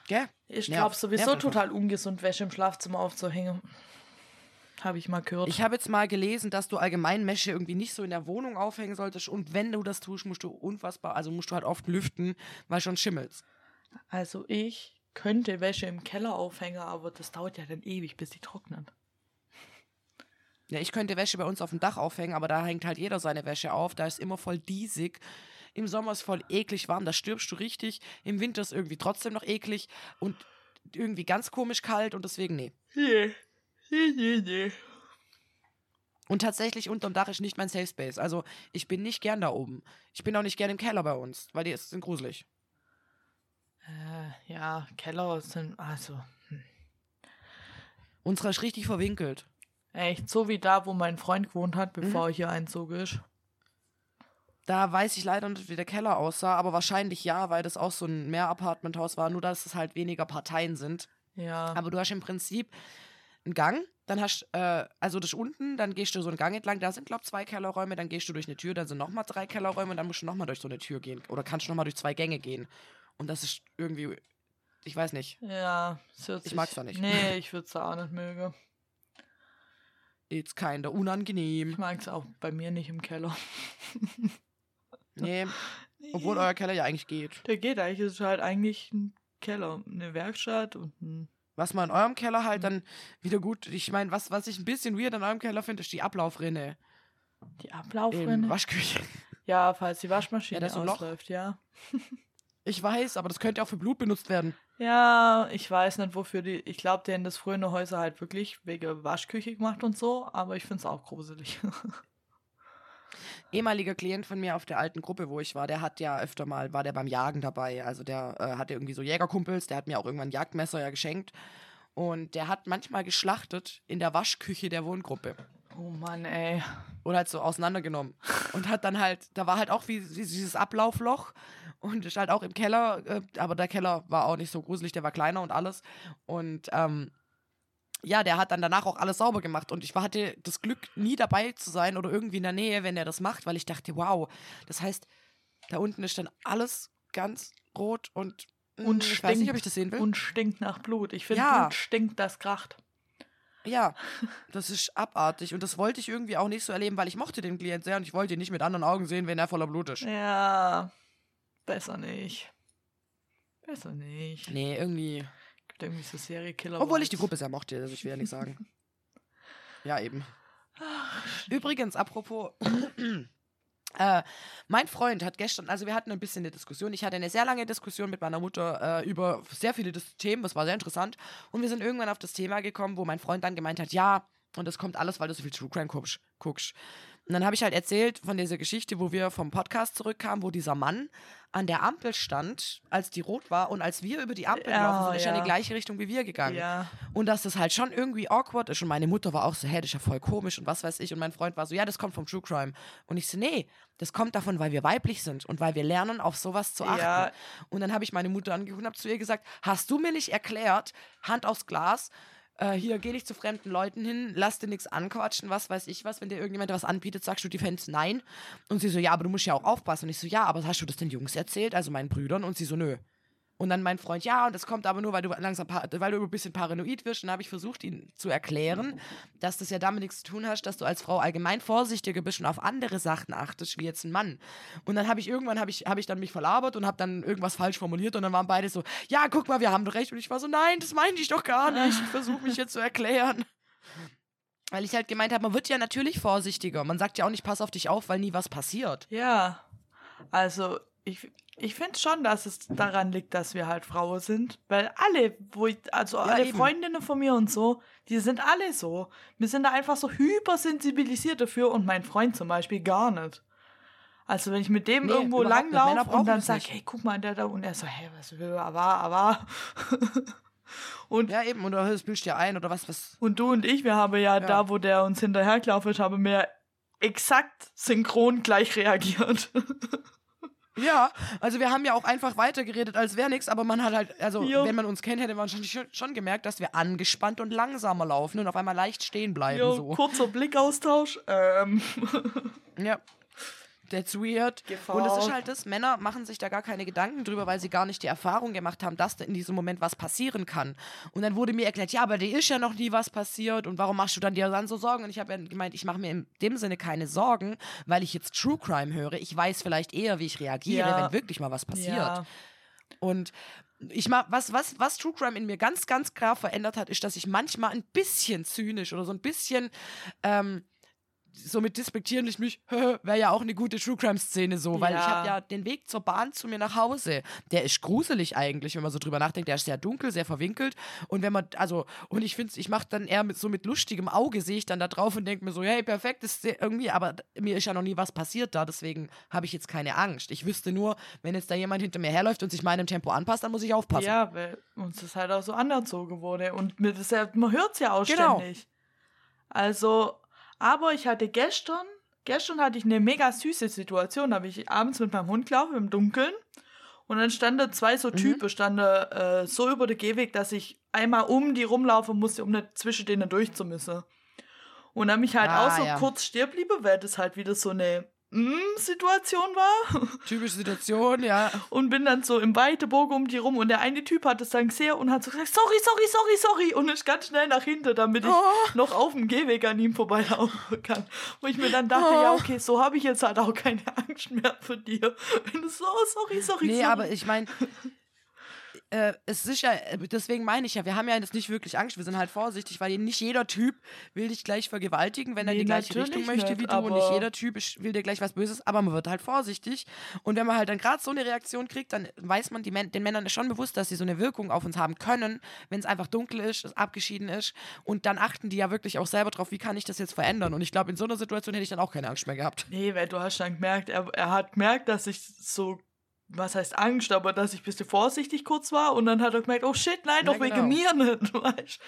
Gell? Ich glaube sowieso Nervt einfach. total ungesund, Wäsche im Schlafzimmer aufzuhängen. Habe ich mal gehört. Ich habe jetzt mal gelesen, dass du allgemein Wäsche irgendwie nicht so in der Wohnung aufhängen solltest und wenn du das tust, musst du unfassbar, also musst du halt oft lüften, weil schon schimmelst. also ich könnte Wäsche im Keller aufhängen, aber das dauert ja dann ewig, bis die trocknet. Ja, ich könnte Wäsche bei uns auf dem Dach aufhängen, aber da hängt halt jeder seine Wäsche auf. Da ist immer voll diesig. Im Sommer ist voll eklig warm, da stirbst du richtig. Im Winter ist irgendwie trotzdem noch eklig und irgendwie ganz komisch kalt und deswegen nee. Nee. Nee, nee, nee. Und tatsächlich unterm Dach ist nicht mein Safe Space. Also ich bin nicht gern da oben. Ich bin auch nicht gern im Keller bei uns, weil die sind gruselig. Äh, ja, Keller sind, also, Unsere ist richtig verwinkelt. echt so wie da, wo mein Freund gewohnt hat, bevor er hier einzog ist. Da weiß ich leider nicht, wie der Keller aussah, aber wahrscheinlich ja, weil das auch so ein Mehrapartmenthaus war, nur dass es halt weniger Parteien sind. Ja. Aber du hast im Prinzip einen Gang, dann hast äh, also das unten, dann gehst du so einen Gang entlang, da sind, glaube ich, zwei Kellerräume, dann gehst du durch eine Tür, dann sind nochmal drei Kellerräume und dann musst du nochmal durch so eine Tür gehen. Oder kannst du nochmal durch zwei Gänge gehen. Und das ist irgendwie, ich weiß nicht, Ja, es hört Ich sich- mag's doch nicht. Nee, ich würde es auch nicht mögen. it's kinda unangenehm. Ich mag es auch bei mir nicht im Keller. Nee, obwohl euer Keller ja eigentlich geht. Der geht eigentlich, es ist halt eigentlich ein Keller, eine Werkstatt und ein. Was man in eurem Keller halt dann wieder gut, ich meine, was, was ich ein bisschen weird an eurem Keller finde, ist die Ablaufrinne Die im Ablaufrinne. Waschküche. Ja, falls die Waschmaschine Ja, da ist so ein Loch. ausläuft, ja. Ich weiß, aber das könnte auch für Blut benutzt werden. Ja, ich weiß nicht, wofür die. Ich glaube, die haben das früher in den Häuser halt wirklich wegen Waschküche gemacht und so, aber ich finde es auch gruselig. ehemaliger Klient von mir auf der alten Gruppe, wo ich war, der hat ja öfter mal, war der beim Jagen dabei. Also der äh, hatte irgendwie so Jägerkumpels, der hat mir auch irgendwann ein Jagdmesser ja geschenkt. Und der hat manchmal geschlachtet in der Waschküche der Wohngruppe. oh Mann, ey. Oder halt so auseinandergenommen. Und hat dann halt, da war halt auch wie, wie dieses Ablaufloch und ist halt auch im Keller, äh, aber der Keller war auch nicht so gruselig, der war kleiner und alles. Und ähm, ja, der hat dann danach auch alles sauber gemacht und ich hatte das Glück, nie dabei zu sein oder irgendwie in der Nähe, wenn er das macht, weil ich dachte, wow, das heißt, da unten ist dann alles ganz rot und, mm, Und ich weiß nicht, stinkt. ob ich das sehen will. Und stinkt nach Blut. Ich finde, Ja. Blut stinkt, das kracht. Ja, das ist abartig und das wollte ich irgendwie auch nicht so erleben, weil ich mochte den Klient sehr und ich wollte ihn nicht mit anderen Augen sehen, wenn er voller Blut ist. Ja, besser nicht. Besser nicht. Nee, irgendwie. Irgendwie so Seriekiller. Obwohl ich die Gruppe sehr mochte, also ich will ja nicht sagen. Ja, eben. Übrigens, apropos. Äh, mein Freund hat gestern, also wir hatten ein bisschen eine Diskussion. Ich hatte eine sehr lange Diskussion mit meiner Mutter äh, über sehr viele Themen, das war sehr interessant. Und wir sind irgendwann auf das Thema gekommen, wo mein Freund dann gemeint hat, ja, und das kommt alles, weil du so viel True Crime guckst. Und dann habe ich halt erzählt von dieser Geschichte, wo wir vom Podcast zurückkamen, wo dieser Mann an der Ampel stand, als die rot war und als wir über die Ampel Ja, gelaufen sind, ist er in ja. die gleiche Richtung wie wir gegangen. Ja. Und dass das halt schon irgendwie awkward ist. Und meine Mutter war auch so, hä, das ist ja voll komisch und was weiß ich. Und mein Freund war so, ja, das kommt vom True Crime. Und ich so, nee, das kommt davon, weil wir weiblich sind und weil wir lernen, auf sowas zu achten. Ja. Und dann habe ich meine Mutter angeguckt und habe zu ihr gesagt, hast du mir nicht erklärt, Hand aufs Glas, äh, hier, geh nicht zu fremden Leuten hin, lass dir nichts anquatschen, was weiß ich was. Wenn dir irgendjemand was anbietet, sagst du die Fans nein. Und sie so, ja, aber du musst ja auch aufpassen. Und ich so, ja, aber hast du das den Jungs erzählt, also meinen Brüdern? Und sie so, nö. Und dann mein Freund, ja, und das kommt aber nur, weil du langsam, weil du ein bisschen paranoid wirst. Und dann habe ich versucht, ihn zu erklären, dass das ja damit nichts zu tun hast, dass du als Frau allgemein vorsichtiger bist und auf andere Sachen achtest, wie jetzt ein Mann. Und dann habe ich irgendwann, habe ich, habe ich dann mich verlabert und habe dann irgendwas falsch formuliert und dann waren beide so, ja, guck mal, wir haben recht. Und ich war so, nein, das meine ich doch gar nicht. Ich versuche mich jetzt zu erklären. Weil ich halt gemeint habe, man wird ja natürlich vorsichtiger. Man sagt ja auch nicht, pass auf dich auf, weil nie was passiert. Ja. Also, ich, ich finde schon, dass es daran liegt, dass wir halt Frauen sind. Weil alle, wo ich, also alle eben. Freundinnen von mir und so, die sind alle so. Wir sind da einfach so hypersensibilisiert dafür und mein Freund zum Beispiel gar nicht. Also wenn ich mit dem Nee, irgendwo langlaufe und dann das sag, nicht. hey, guck mal, der da und er so, hey, was will, aber, aber. und, Ja, eben, oder das bildest dir ein oder was, was. und du und ich, wir haben ja, da, wo der uns hinterhergelaufen ist, haben wir exakt synchron gleich reagiert. Ja, also wir haben ja auch einfach weitergeredet, als wäre nichts, aber man hat halt, also Jo. wenn man uns kennt, hätte man schon, schon gemerkt, dass wir angespannt und langsamer laufen und auf einmal leicht stehen bleiben. Jo, so. kurzer Blickaustausch. Ähm. Ja. That's weird. Gefahr. Und es ist halt das, Männer machen sich da gar keine Gedanken drüber, weil sie gar nicht die Erfahrung gemacht haben, dass da in diesem Moment was passieren kann. Und dann wurde mir erklärt, ja, aber dir ist ja noch nie was passiert und warum machst du dann dir dann so Sorgen? Und ich habe ja gemeint, ich mache mir in dem Sinne keine Sorgen, weil ich jetzt True Crime höre. Ich weiß vielleicht eher, wie ich reagiere, Ja. wenn wirklich mal was passiert. Ja. Und ich mach, was, was, was True Crime in mir ganz, ganz klar verändert hat, ist, dass ich manchmal ein bisschen zynisch oder so ein bisschen ähm, so mit despektierlich mich, wäre ja auch eine gute True Crime-Szene so, weil ich Ja. habe ja den Weg zur Bahn zu mir nach Hause. Der ist gruselig eigentlich, wenn man so drüber nachdenkt. Der ist sehr dunkel, sehr verwinkelt. Und wenn man, also, und ich finde, ich mache dann eher mit so mit lustigem Auge, sehe ich dann da drauf und denke mir so, hey, perfekt, ist irgendwie, aber mir ist ja noch nie was passiert da, deswegen habe ich jetzt keine Angst. Ich wüsste nur, wenn jetzt da jemand hinter mir herläuft und sich meinem Tempo anpasst, dann muss ich aufpassen. Ja, weil uns das halt auch so anerzogen wurde. Und mir das ja, man hört es ja auch Genau. ständig. Also, aber ich hatte gestern, gestern hatte ich eine mega süße Situation. Da habe ich abends mit meinem Hund gelaufen im Dunkeln. Und dann standen zwei Mhm. so Typen, standen äh, so über den Gehweg, dass ich einmal um die rumlaufen musste, um nicht zwischen denen durchzumüssen. Und dann mich halt Ah, auch so ja. kurz stehen bliebe, weil das halt wieder so eine Mm-Situation war. Typische Situation, ja. und bin dann so im weiten Bogen um die rum und der eine Typ hat es dann gesehen und hat so gesagt, sorry, sorry, sorry, sorry und ist ganz schnell nach hinten, damit ich Oh. noch auf dem Gehweg an ihm vorbeilaufen kann. Wo ich mir dann dachte, Oh. ja, okay, so habe ich jetzt halt auch keine Angst mehr für dir. Wenn du so, sorry, sorry, Nee, sorry. aber ich meine, äh, es ist ja, deswegen meine ich ja, wir haben ja jetzt nicht wirklich Angst, wir sind halt vorsichtig, weil nicht jeder Typ will dich gleich vergewaltigen, wenn er Nee, die gleiche Richtung möchte nicht, wie du. Und nicht jeder Typ will dir gleich was Böses, aber man wird halt vorsichtig. Und wenn man halt dann gerade so eine Reaktion kriegt, dann weiß man, Män den Männern ist schon bewusst, dass sie so eine Wirkung auf uns haben können, wenn es einfach dunkel ist, es abgeschieden ist. Und dann achten die ja wirklich auch selber drauf, wie kann ich das jetzt verändern? Und ich glaube, in so einer Situation hätte ich dann auch keine Angst mehr gehabt. Nee, weil du hast dann gemerkt, er, er hat gemerkt, dass ich so, was heißt Angst, aber dass ich ein bisschen vorsichtig kurz war und dann hat er gemerkt, oh shit, nein, Ja, doch wegen genau. mir nicht, weißt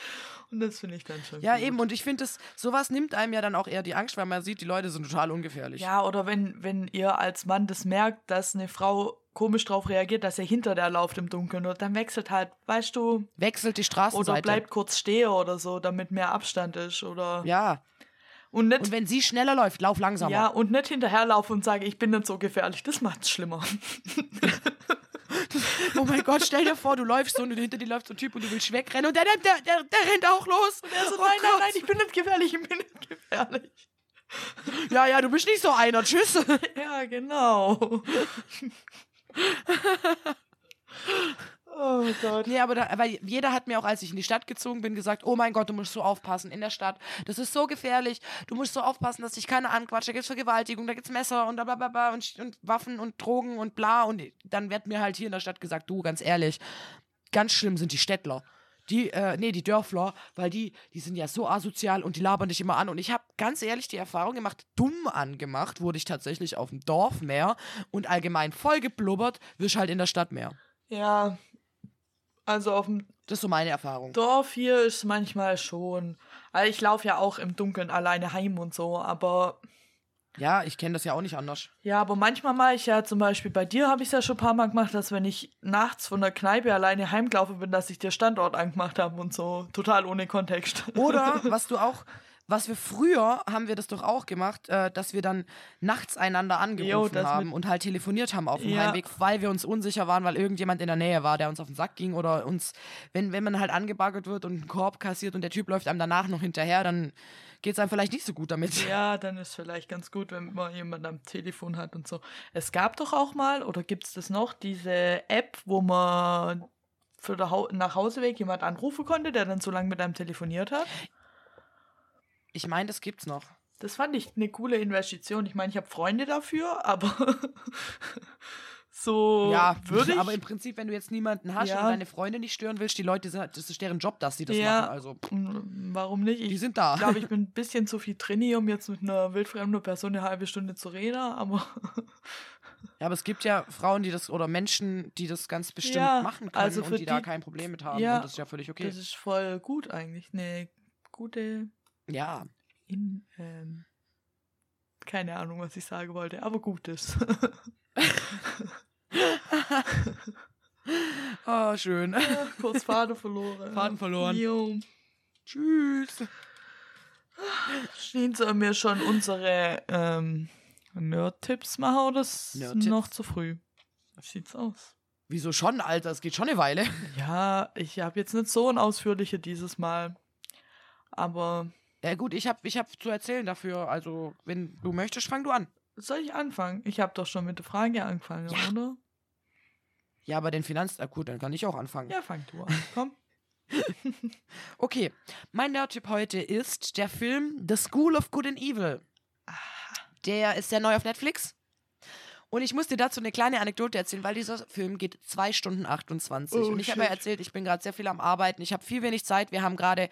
Und das finde ich dann schon Ja, gut. eben, und ich finde, das- sowas nimmt einem ja dann auch eher die Angst, weil man sieht, die Leute sind total ungefährlich. Ja, oder wenn, wenn ihr als Mann das merkt, dass eine Frau komisch drauf reagiert, dass er hinter der läuft im Dunkeln, und dann wechselt halt, weißt du, Wechselt die oder Straßenseite. bleibt kurz stehen oder so, damit mehr Abstand ist, oder Ja. Und nicht Und wenn sie schneller läuft, lauf langsamer. ja und nicht hinterherlaufen und sage, ich bin nicht so gefährlich, das macht's schlimmer. Oh mein Gott, stell dir vor, du läufst so und hinter dir läuft so ein Typ und du willst wegrennen und der, der, der, der, rennt auch los. Und er so, Oh nein, nein, Gott. nein, ich bin nicht gefährlich, ich bin nicht gefährlich. Ja, ja, du bist nicht so einer. Tschüss. Ja, genau. oh Gott. Nee, aber da, weil jeder hat mir auch, als ich in die Stadt gezogen bin, gesagt, oh mein Gott, du musst so aufpassen in der Stadt. Das ist so gefährlich. Du musst so aufpassen, dass dich keiner anquatscht. Da gibt's Vergewaltigung, da gibt's Messer und bla bla bla, bla und, und Waffen und Drogen und bla. Und dann wird mir halt hier in der Stadt gesagt, du, ganz ehrlich, ganz schlimm sind die Städtler. Die, äh, nee, die Dörfler, weil die, die sind ja so asozial und die labern dich immer an. Und ich habe ganz ehrlich die Erfahrung gemacht, dumm angemacht wurde ich tatsächlich auf dem Dorf mehr und allgemein voll geblubbert, wirst halt in der Stadt mehr. Ja, also auf dem Das ist so meine Erfahrung. Dorf hier ist manchmal schon. Also ich laufe ja auch im Dunkeln alleine heim und so, aber Ja, ich kenne das ja auch nicht anders. ja, aber manchmal mache ich ja zum Beispiel bei dir habe ich es ja schon ein paar Mal gemacht, dass wenn ich nachts von der Kneipe alleine heimgelaufen bin, dass ich dir Standort angemacht habe und so. Total ohne Kontext. Oder was du auch, was wir früher haben wir das doch auch gemacht, äh, dass wir dann nachts einander angerufen Jo, haben und halt telefoniert haben auf dem Ja. Heimweg, weil wir uns unsicher waren, weil irgendjemand in der Nähe war, der uns auf den Sack ging oder uns, wenn, wenn man halt angebaggert wird und einen Korb kassiert und der Typ läuft einem danach noch hinterher, dann geht es einem vielleicht nicht so gut damit. Ja, dann ist vielleicht ganz gut, wenn man jemanden am Telefon hat und so. Es gab doch auch mal, oder gibt es das noch, diese App, wo man für den Hau nach Hauseweg jemand anrufen konnte, der dann so lange mit einem telefoniert hat. Ich meine, das gibt's noch. Das fand ich eine coole Investition. Ich meine, ich habe Freunde dafür, aber so ja, würde ich. aber im Prinzip, wenn du jetzt niemanden hast Ja. und deine Freunde nicht stören willst, die Leute, sind, das ist deren Job, dass sie das Ja. machen. Also, Mm, Warum nicht? die Ich sind da. glaube, ich bin ein bisschen zu viel Traini, um jetzt mit einer wildfremden Person eine halbe Stunde zu reden, aber Ja, aber es gibt ja Frauen, die das oder Menschen, die das ganz bestimmt Ja, machen können also und für die, da die- kein Problem mit haben. Ja, und das ist ja völlig okay. das ist voll gut eigentlich. Eine gute Ja, in, ähm, keine Ahnung, was ich sagen wollte, aber gutes. oh, schön. Ja, kurz Faden verloren. Faden verloren. Jo. Tschüss. Stehen sollen wir schon unsere ähm, Nerd-Tipps machen oder ist Nerd-Tipps? noch zu früh? Wie sieht's aus? Wieso schon, Alter? Es geht schon eine Weile. Ja, ich habe jetzt nicht so ein ausführliche dieses Mal. Aber Ja gut, ich habe ich hab zu erzählen dafür. Also, wenn du möchtest, fang du an. soll ich anfangen? Ich habe doch schon mit der Frage angefangen, Ja. oder? Ja, aber den Finanz... Gut, dann kann ich auch anfangen. Ja, fang du an. Komm. Okay, mein Nerd-Tipp heute ist der Film The School of Good and Evil. Der ist sehr neu auf Netflix. Und ich muss dir dazu eine kleine Anekdote erzählen, weil dieser Film geht 2 Stunden 28. Oh, und ich habe ja erzählt, ich bin gerade sehr viel am Arbeiten. Ich habe viel wenig Zeit. Wir haben gerade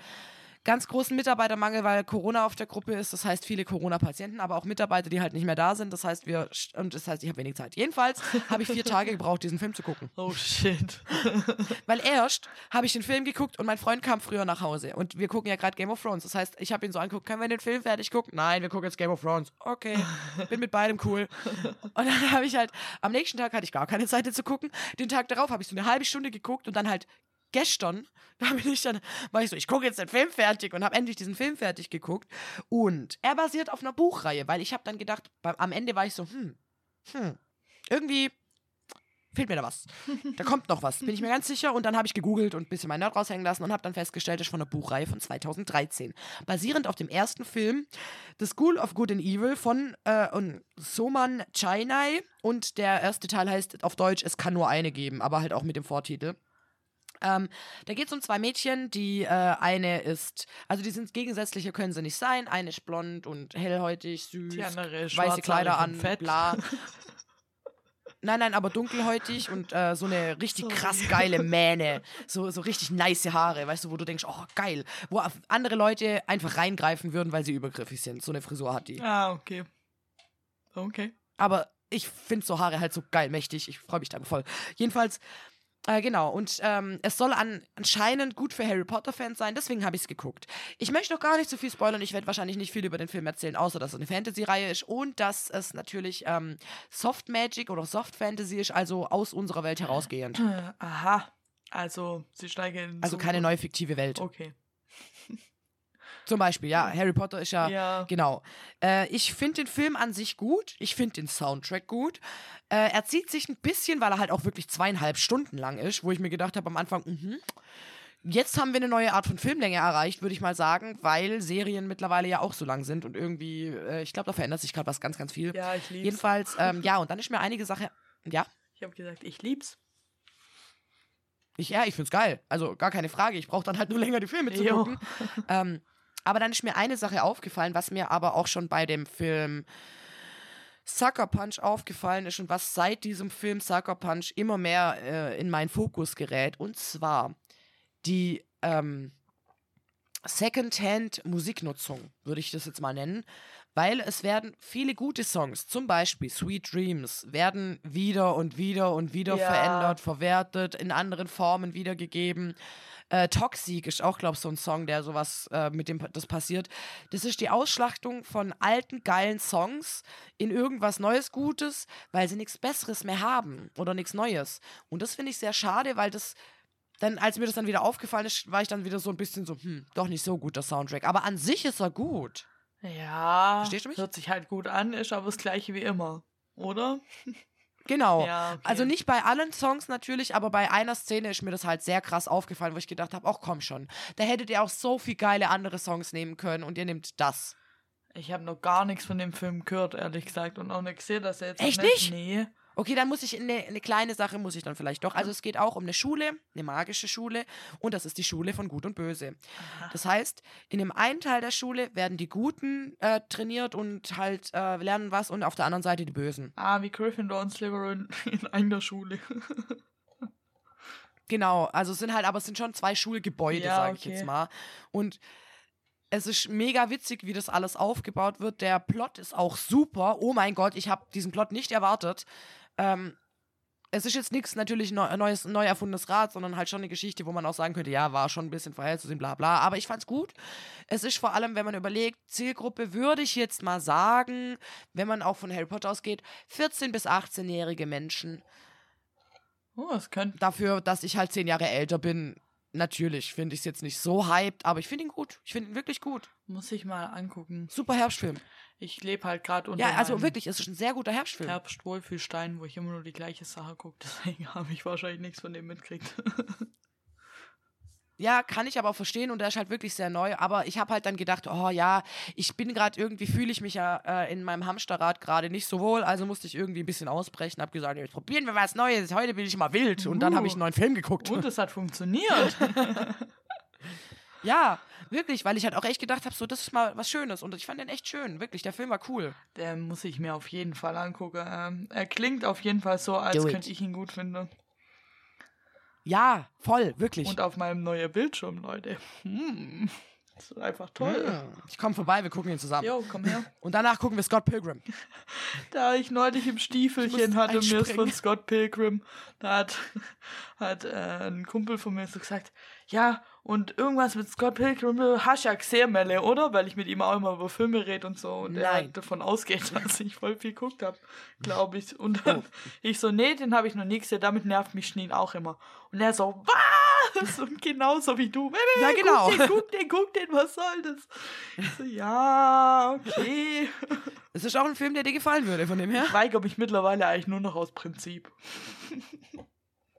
ganz großen Mitarbeitermangel, weil Corona auf der Gruppe ist. Das heißt, viele Corona-Patienten, aber auch Mitarbeiter, die halt nicht mehr da sind. Das heißt, wir und das heißt, ich habe wenig Zeit. Jedenfalls habe ich vier Tage gebraucht, diesen Film zu gucken. Oh shit. Weil erst habe ich den Film geguckt und mein Freund kam früher nach Hause. Und wir gucken ja gerade Game of Thrones. Das heißt, ich habe ihn so angeguckt, können wir den Film fertig gucken? Nein, wir gucken jetzt Game of Thrones. Okay, bin mit beidem cool. Und dann habe ich halt, am nächsten Tag hatte ich gar keine Zeit zu gucken. Den Tag darauf habe ich so eine halbe Stunde geguckt und dann halt gestern, da bin ich dann, war ich so, ich gucke jetzt den Film fertig und habe endlich diesen Film fertig geguckt. Und er basiert auf einer Buchreihe, weil ich habe dann gedacht, beim, am Ende war ich so, hm, hm, irgendwie fehlt mir da was. Da kommt noch was, bin ich mir ganz sicher. Und dann habe ich gegoogelt und ein bisschen mein Nerd raushängen lassen und habe dann festgestellt, das ist von einer Buchreihe von 2013. Basierend auf dem ersten Film The School of Good and Evil von äh, und Soman Chainai. Und der erste Teil heißt auf Deutsch Es kann nur eine geben, aber halt auch mit dem Vortitel. Ähm, da geht es um zwei Mädchen, die äh, eine ist, also die sind gegensätzliche, können sie nicht sein. Eine ist blond und hellhäutig, süß, andere weiße Kleider an, fett. bla. Nein, nein, aber dunkelhäutig und äh, so eine richtig Sorry. krass geile Mähne. So, so richtig nice Haare, weißt du, wo du denkst, oh, geil. Wo andere Leute einfach reingreifen würden, weil sie übergriffig sind. So eine Frisur hat die. Ah, okay. Okay. Aber ich finde so Haare halt so geil, mächtig. Ich freue mich da voll. Jedenfalls, äh, genau. Und ähm, es soll an, anscheinend gut für Harry Potter-Fans sein. Deswegen habe ich es geguckt. Ich möchte noch gar nicht so viel spoilern. Ich werde wahrscheinlich nicht viel über den Film erzählen, außer dass es eine Fantasy-Reihe ist und dass es natürlich ähm, Soft Magic oder Soft Fantasy ist, also aus unserer Welt herausgehend. Äh, Aha. Also, sie steigen in Also so- keine neue fiktive Welt. Okay. Zum Beispiel, ja. Harry Potter ist ja. Ja. Genau. Äh, ich finde den Film an sich gut. Ich finde den Soundtrack gut. Äh, er zieht sich ein bisschen, weil er halt auch wirklich zweieinhalb Stunden lang ist, wo ich mir gedacht habe am Anfang, mhm. Jetzt haben wir eine neue Art von Filmlänge erreicht, würde ich mal sagen, weil Serien mittlerweile ja auch so lang sind und irgendwie, äh, ich glaube, da verändert sich gerade was ganz, ganz viel. Ja, ich lieb's. Jedenfalls, ähm, ja, und dann ist mir einige Sache, ja, Ich habe gesagt, ich lieb's. ich, ja, ich find's geil. Also gar keine Frage. Ich brauche dann halt nur länger die Filme zu gucken. ähm, aber dann ist mir eine Sache aufgefallen, was mir aber auch schon bei dem Film Sucker Punch aufgefallen ist und was seit diesem Film Sucker Punch immer mehr äh, in meinen Fokus gerät. Und zwar die ähm, Secondhand-Musiknutzung, würde ich das jetzt mal nennen. Weil es werden viele gute Songs, zum Beispiel Sweet Dreams, werden wieder und wieder und wieder Ja. verändert, verwertet, in anderen Formen wiedergegeben. Äh, Toxic ist auch, glaube ich, so ein Song, der sowas, äh, mit dem das passiert. Das ist die Ausschlachtung von alten, geilen Songs in irgendwas Neues, Gutes, weil sie nichts Besseres mehr haben oder nichts Neues. Und das finde ich sehr schade, weil das dann, als mir das dann wieder aufgefallen ist, war ich dann wieder so ein bisschen so, hm, doch nicht so gut, der Soundtrack. Aber an sich ist er gut. Ja. Verstehst du mich? Hört sich halt gut an, ist aber das gleiche wie immer. Oder? Genau. Ja, okay. Also nicht bei allen Songs natürlich, aber bei einer Szene ist mir das halt sehr krass aufgefallen, wo ich gedacht habe, ach komm schon, da hättet ihr auch so viel geile andere Songs nehmen können und ihr nehmt das. Ich habe noch gar nichts von dem Film gehört, ehrlich gesagt. Und auch nicht gesehen, dass er jetzt. Echt nicht? nicht? Nee. Okay, dann muss ich eine, eine kleine Sache muss ich dann vielleicht doch. Also es geht auch um eine Schule, eine magische Schule und das ist die Schule von Gut und Böse. Aha. Das heißt, in dem einen Teil der Schule werden die Guten äh, trainiert und halt äh, lernen was und auf der anderen Seite die Bösen. Ah, wie Gryffindor und Slytherin in einer Schule. Genau, also es sind halt, aber es sind schon zwei Schulgebäude, Ja, sage ich okay. jetzt mal. Und es ist mega witzig, wie das alles aufgebaut wird. Der Plot ist auch super. Oh mein Gott, ich habe diesen Plot nicht erwartet. Ähm, es ist jetzt nichts natürlich neu, neues, neu erfundenes Rad, sondern halt schon eine Geschichte, wo man auch sagen könnte, ja, war schon ein bisschen vorherzusehen, bla bla. Aber ich fand's gut. Es ist vor allem, wenn man überlegt, Zielgruppe würde ich jetzt mal sagen, wenn man auch von Harry Potter ausgeht, 14- bis 18-jährige Menschen. Oh, das könnte. Dafür, dass ich halt zehn Jahre älter bin, natürlich finde ich es jetzt nicht so hyped, aber ich finde ihn gut. Ich finde ihn wirklich gut. Muss ich mal angucken. Super Herbstfilm. Ich lebe halt gerade unter Ja, also wirklich, es ist ein sehr guter Herbstfilm. Herbstwohlfühlstein, wo ich immer nur die gleiche Sache gucke. Deswegen habe ich wahrscheinlich nichts von dem mitgekriegt. Ja, kann ich aber auch verstehen und der ist halt wirklich sehr neu. Aber ich habe halt dann gedacht, oh ja, ich bin gerade irgendwie, fühle ich mich ja äh, in meinem Hamsterrad gerade nicht so wohl. Also musste ich irgendwie ein bisschen ausbrechen. Habe gesagt, jetzt probieren wir was Neues. Heute bin ich mal wild. Und dann habe ich einen neuen Film geguckt. Und es hat funktioniert. Ja, wirklich, weil ich halt auch echt gedacht habe, so, das ist mal was Schönes. Und ich fand den echt schön. Wirklich, der Film war cool. Der muss ich mir auf jeden Fall angucken. Ähm, er klingt auf jeden Fall so, als könnte ich ihn gut finden. Ja, voll, wirklich. Und auf meinem neuen Bildschirm, Leute. Hm. Das ist einfach toll. Mm. Ich komme vorbei, wir gucken ihn zusammen. Jo, komm her. Und danach gucken wir Scott Pilgrim. Da ich neulich im Stiefelchen hatte, mir ist von. Scott Pilgrim, da hat, hat äh, ein Kumpel von mir so gesagt, ja, und irgendwas mit Scott Pilgrim, du hast ja gesehen, Melle, oder? Weil ich mit ihm auch immer über Filme rede und so. Und er Nein. halt davon ausgeht, dass ich voll viel geguckt habe, glaube ich. Und dann Oh. ich so, nee, den habe ich noch nie gesehen, damit nervt mich Schneen auch immer. Und er so, was? Und genauso wie du. Melle, Ja, genau. Guck den, guck den, guck den, was soll das? Ich so, ja, okay. Es ist auch ein Film, der dir gefallen würde, von dem her. Ich weigere mich mittlerweile eigentlich nur noch aus Prinzip.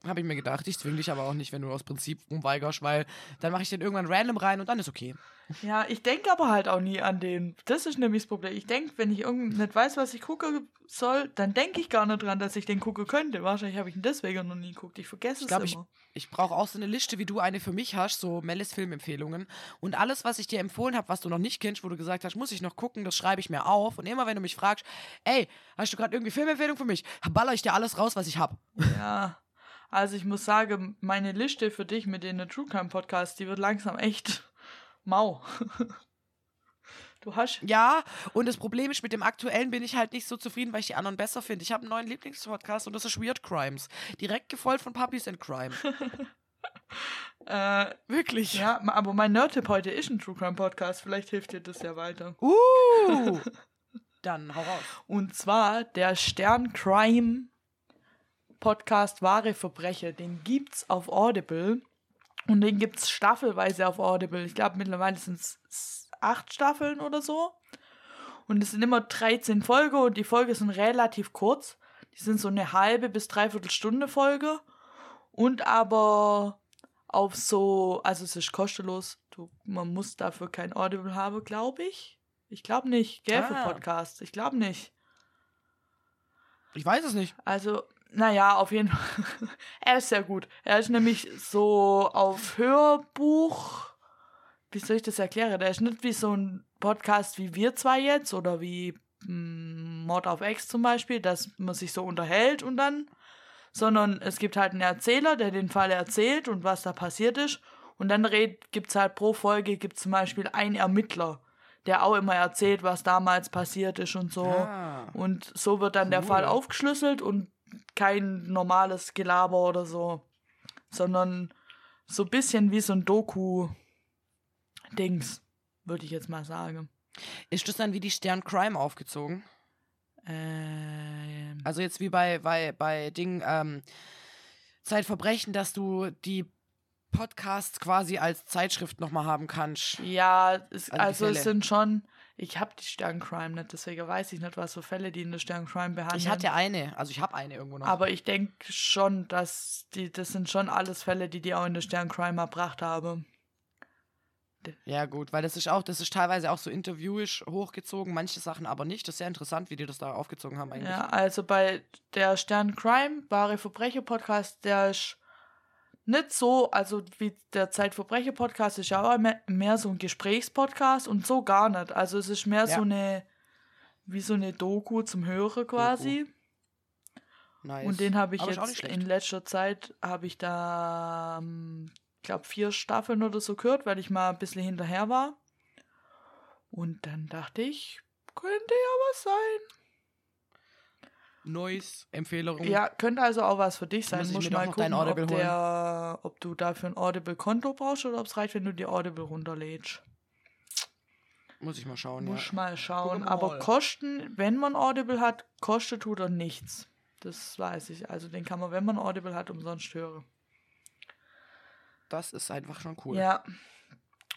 Habe ich mir gedacht. Ich zwinge dich aber auch nicht, wenn du aus Prinzip rumweigerst, weil dann mache ich den irgendwann random rein und dann ist okay. Ja, ich denke aber halt auch nie an den. Das ist nämlich das Problem. Ich denke, wenn ich irgend nicht weiß, was ich gucken soll, dann denke ich gar nicht dran, dass ich den gucken könnte. Wahrscheinlich habe ich ihn deswegen noch nie geguckt. Ich vergesse Ich es glaube, ich, immer. ich brauche auch so eine Liste, wie du eine für mich hast, so Melles Filmempfehlungen. Und alles, was ich dir empfohlen habe, was du noch nicht kennst, wo du gesagt hast, muss ich noch gucken, das schreibe ich mir auf. Und immer, wenn du mich fragst, ey, hast du gerade irgendwie Filmempfehlung für mich, baller ich dir alles raus, was ich habe. Ja. Also ich muss sagen, meine Liste für dich mit den True Crime Podcasts, die wird langsam echt mau. Du hast. Ja, und das Problem ist, mit dem aktuellen bin ich halt nicht so zufrieden, weil ich die anderen besser finde. Ich habe einen neuen Lieblingspodcast und das ist Weird Crimes. Direkt gefolgt von Puppies and Crime. Äh, Wirklich. ja, aber mein Nerd-Tipp heute ist ein True Crime Podcast. Vielleicht hilft dir das ja weiter. Uh! Dann hau raus. Und zwar der Stern Crime Podcast Wahre Verbrecher. Den gibt's auf Audible. Und den gibt's staffelweise auf Audible. Ich glaube, mittlerweile sind es acht Staffeln oder so. Und es sind immer 13 Folgen und die Folgen sind relativ kurz. Die sind so eine halbe bis dreiviertel Stunde Folge. Und aber auf so, also es ist kostenlos. Du, man muss dafür kein Audible haben, glaube ich. Ich glaube nicht, gell, für Ah. Podcasts. Ich glaube nicht. Ich weiß es nicht. Also, naja, auf jeden Fall. er ist sehr gut. Er ist nämlich so auf Hörbuch. Wie soll ich das erklären? Der ist nicht wie so ein Podcast wie wir zwei jetzt oder wie mm, Mord auf Ex zum Beispiel, dass man sich so unterhält und dann, sondern es gibt halt einen Erzähler, der den Fall erzählt und was da passiert ist. Und dann gibt es halt pro Folge gibt zum Beispiel einen Ermittler, der auch immer erzählt, was damals passiert ist und so. Ah. Und so wird dann der Cool. Fall aufgeschlüsselt und kein normales Gelaber oder so, sondern so ein bisschen wie so ein Doku-Dings, würde ich jetzt mal sagen. Ist das dann wie die Stern Crime aufgezogen? Ähm, Also jetzt wie bei, bei, bei Ding, ähm, Zeitverbrechen, dass du die Podcasts quasi als Zeitschrift nochmal haben kannst. ja, es, Also also es sind schon, ich habe die Sterncrime nicht, deswegen weiß ich nicht, was für Fälle die in der Sterncrime behandeln. Ich hatte eine, also ich habe eine irgendwo noch. aber ich denke schon, dass die, das sind schon alles Fälle, die die auch in der Sterncrime erbracht haben. ja gut, weil das ist auch, das ist teilweise auch so interviewisch hochgezogen, manche Sachen aber nicht. Das ist sehr interessant, wie die das da aufgezogen haben eigentlich. Ja, also bei der Stern Crime, wahre Verbrecher Podcast, der ist nicht so, also wie der Zeitverbrecher Podcast ist ja auch mehr, mehr so ein Gesprächspodcast und so gar nicht. Also es ist mehr Ja. so eine, wie so eine Doku zum Hören quasi. Nice. Und den habe ich Aber jetzt in letzter Zeit, habe ich da, ich glaube, vier Staffeln oder so gehört, weil ich mal ein bisschen hinterher war. Und dann dachte ich, könnte ja was sein. Noise-Empfehlung. Ja, könnte also auch was für dich sein. Muss ich mir mal gucken, ob, der, ob du dafür ein Audible-Konto brauchst oder ob es reicht, wenn du die Audible runterlädst. Muss ich mal schauen, Muss ja. mal schauen. Wir Aber mal. Kosten, wenn man Audible hat, kostet tut er nichts. Das weiß ich. Also den kann man, wenn man Audible hat, umsonst hören. Das ist einfach schon cool. Ja.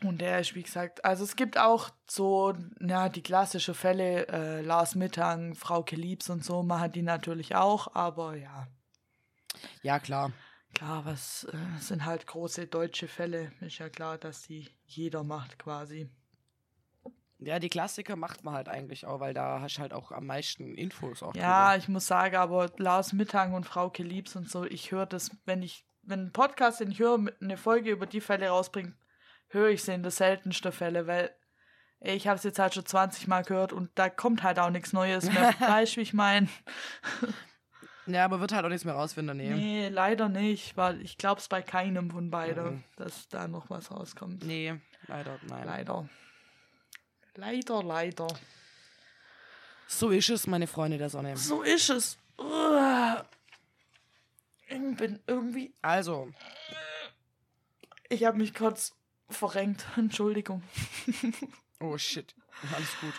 Und der ist, wie gesagt, also es gibt auch so, ja, die klassische Fälle, äh, Lars Mittag, Frauke Liebs und so, machen die natürlich auch, aber ja, Ja, klar. klar, was äh, sind halt große deutsche Fälle. Ist ja klar, dass die jeder macht quasi. Ja, die Klassiker macht man halt eigentlich auch, weil da hast du halt auch am meisten Infos auch Ja, drüber. ich muss sagen, aber Lars Mittag und Frauke Liebs und so, ich höre das, wenn ich, wenn ein Podcast, den ich höre, eine Folge über die Fälle rausbringt, höre ich sie in der seltensten Fälle, weil ich habe es jetzt halt schon 20 Mal gehört und da kommt halt auch nichts Neues mehr. weißt du, wie ich meine? Ja, aber wird halt auch nichts mehr rausfinden, nee. Nee, leider nicht, weil ich glaube es bei keinem von beiden, Mhm. dass da noch was rauskommt. Nee, leider, nein. Leider. Leider, leider. So ist es, meine Freunde der Sonne. So ist es. Ich bin irgendwie Also, Ich habe mich kurz verrenkt. Entschuldigung. oh shit, alles gut.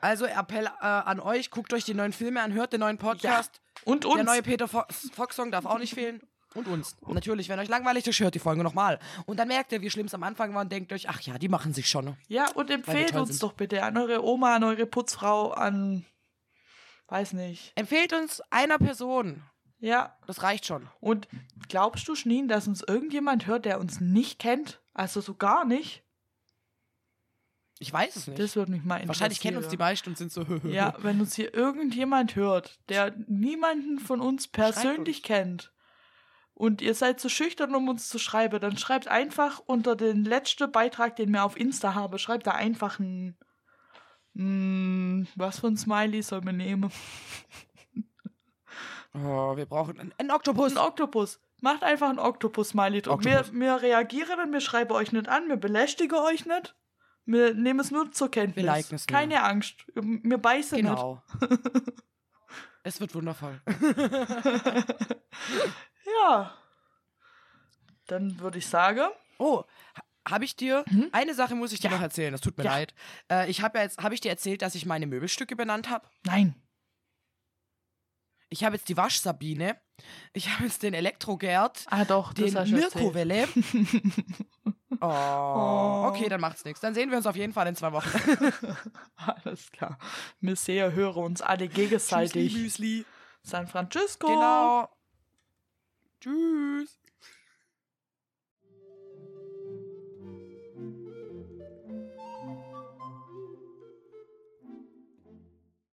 Also, Appell äh, an euch, guckt euch die neuen Filme an, hört den neuen Podcast. Und Der uns. neue Peter Fo Fox-Song darf auch nicht fehlen. Und uns. Natürlich, wenn euch langweilig ist, hört die Folge nochmal. Und dann merkt ihr, wie schlimm es am Anfang war und denkt euch, ach ja, die machen sich schon. ja, und empfehlt uns sind. doch bitte an eure Oma, an eure Putzfrau, an. Weiß nicht. Empfehlt uns einer Person. Ja. Das reicht schon. Und glaubst du, Schneen, dass uns irgendjemand hört, der uns nicht kennt? Also so gar nicht? Ich weiß es nicht. Das würde mich mal interessieren. Wahrscheinlich kennen uns die meisten und sind so. Ja, wenn uns hier irgendjemand hört, der niemanden von uns persönlich uns. kennt und ihr seid zu schüchtern, um uns zu schreiben, dann schreibt einfach unter den letzten Beitrag, den wir auf Insta habe, schreibt da einfach ein. Mm, was für ein Smiley soll man nehmen? Oh, wir brauchen einen, einen Oktopus. Ein Oktopus. Macht einfach ein Oktopus-Smiley drauf. Wir, Oktopus. wir reagieren und wir schreiben euch nicht an, wir belästigen euch nicht. Wir nehmen es nur zur Kenntnis. Wir liken es nur. Keine Angst. Wir beißen Genau. es wird wundervoll. nicht. Ja. Dann würde ich sagen. Oh, habe ich dir Mhm. eine Sache muss ich dir Ja. noch erzählen. Das tut mir Ja. leid. Äh, ich habe ja jetzt, habe ich dir erzählt, dass ich meine Möbelstücke benannt habe? Nein. Ich habe jetzt die Waschsabine. Ich habe jetzt den Elektrogerd. Ah, doch, Den. Mirko-Welle. Oh, Oh. okay, dann macht's nichts. Dann sehen wir uns auf jeden Fall in zwei Wochen. Alles klar. Wir sehen, hören uns alle gegenseitig. Müsli. San Francisco. Genau. Tschüss.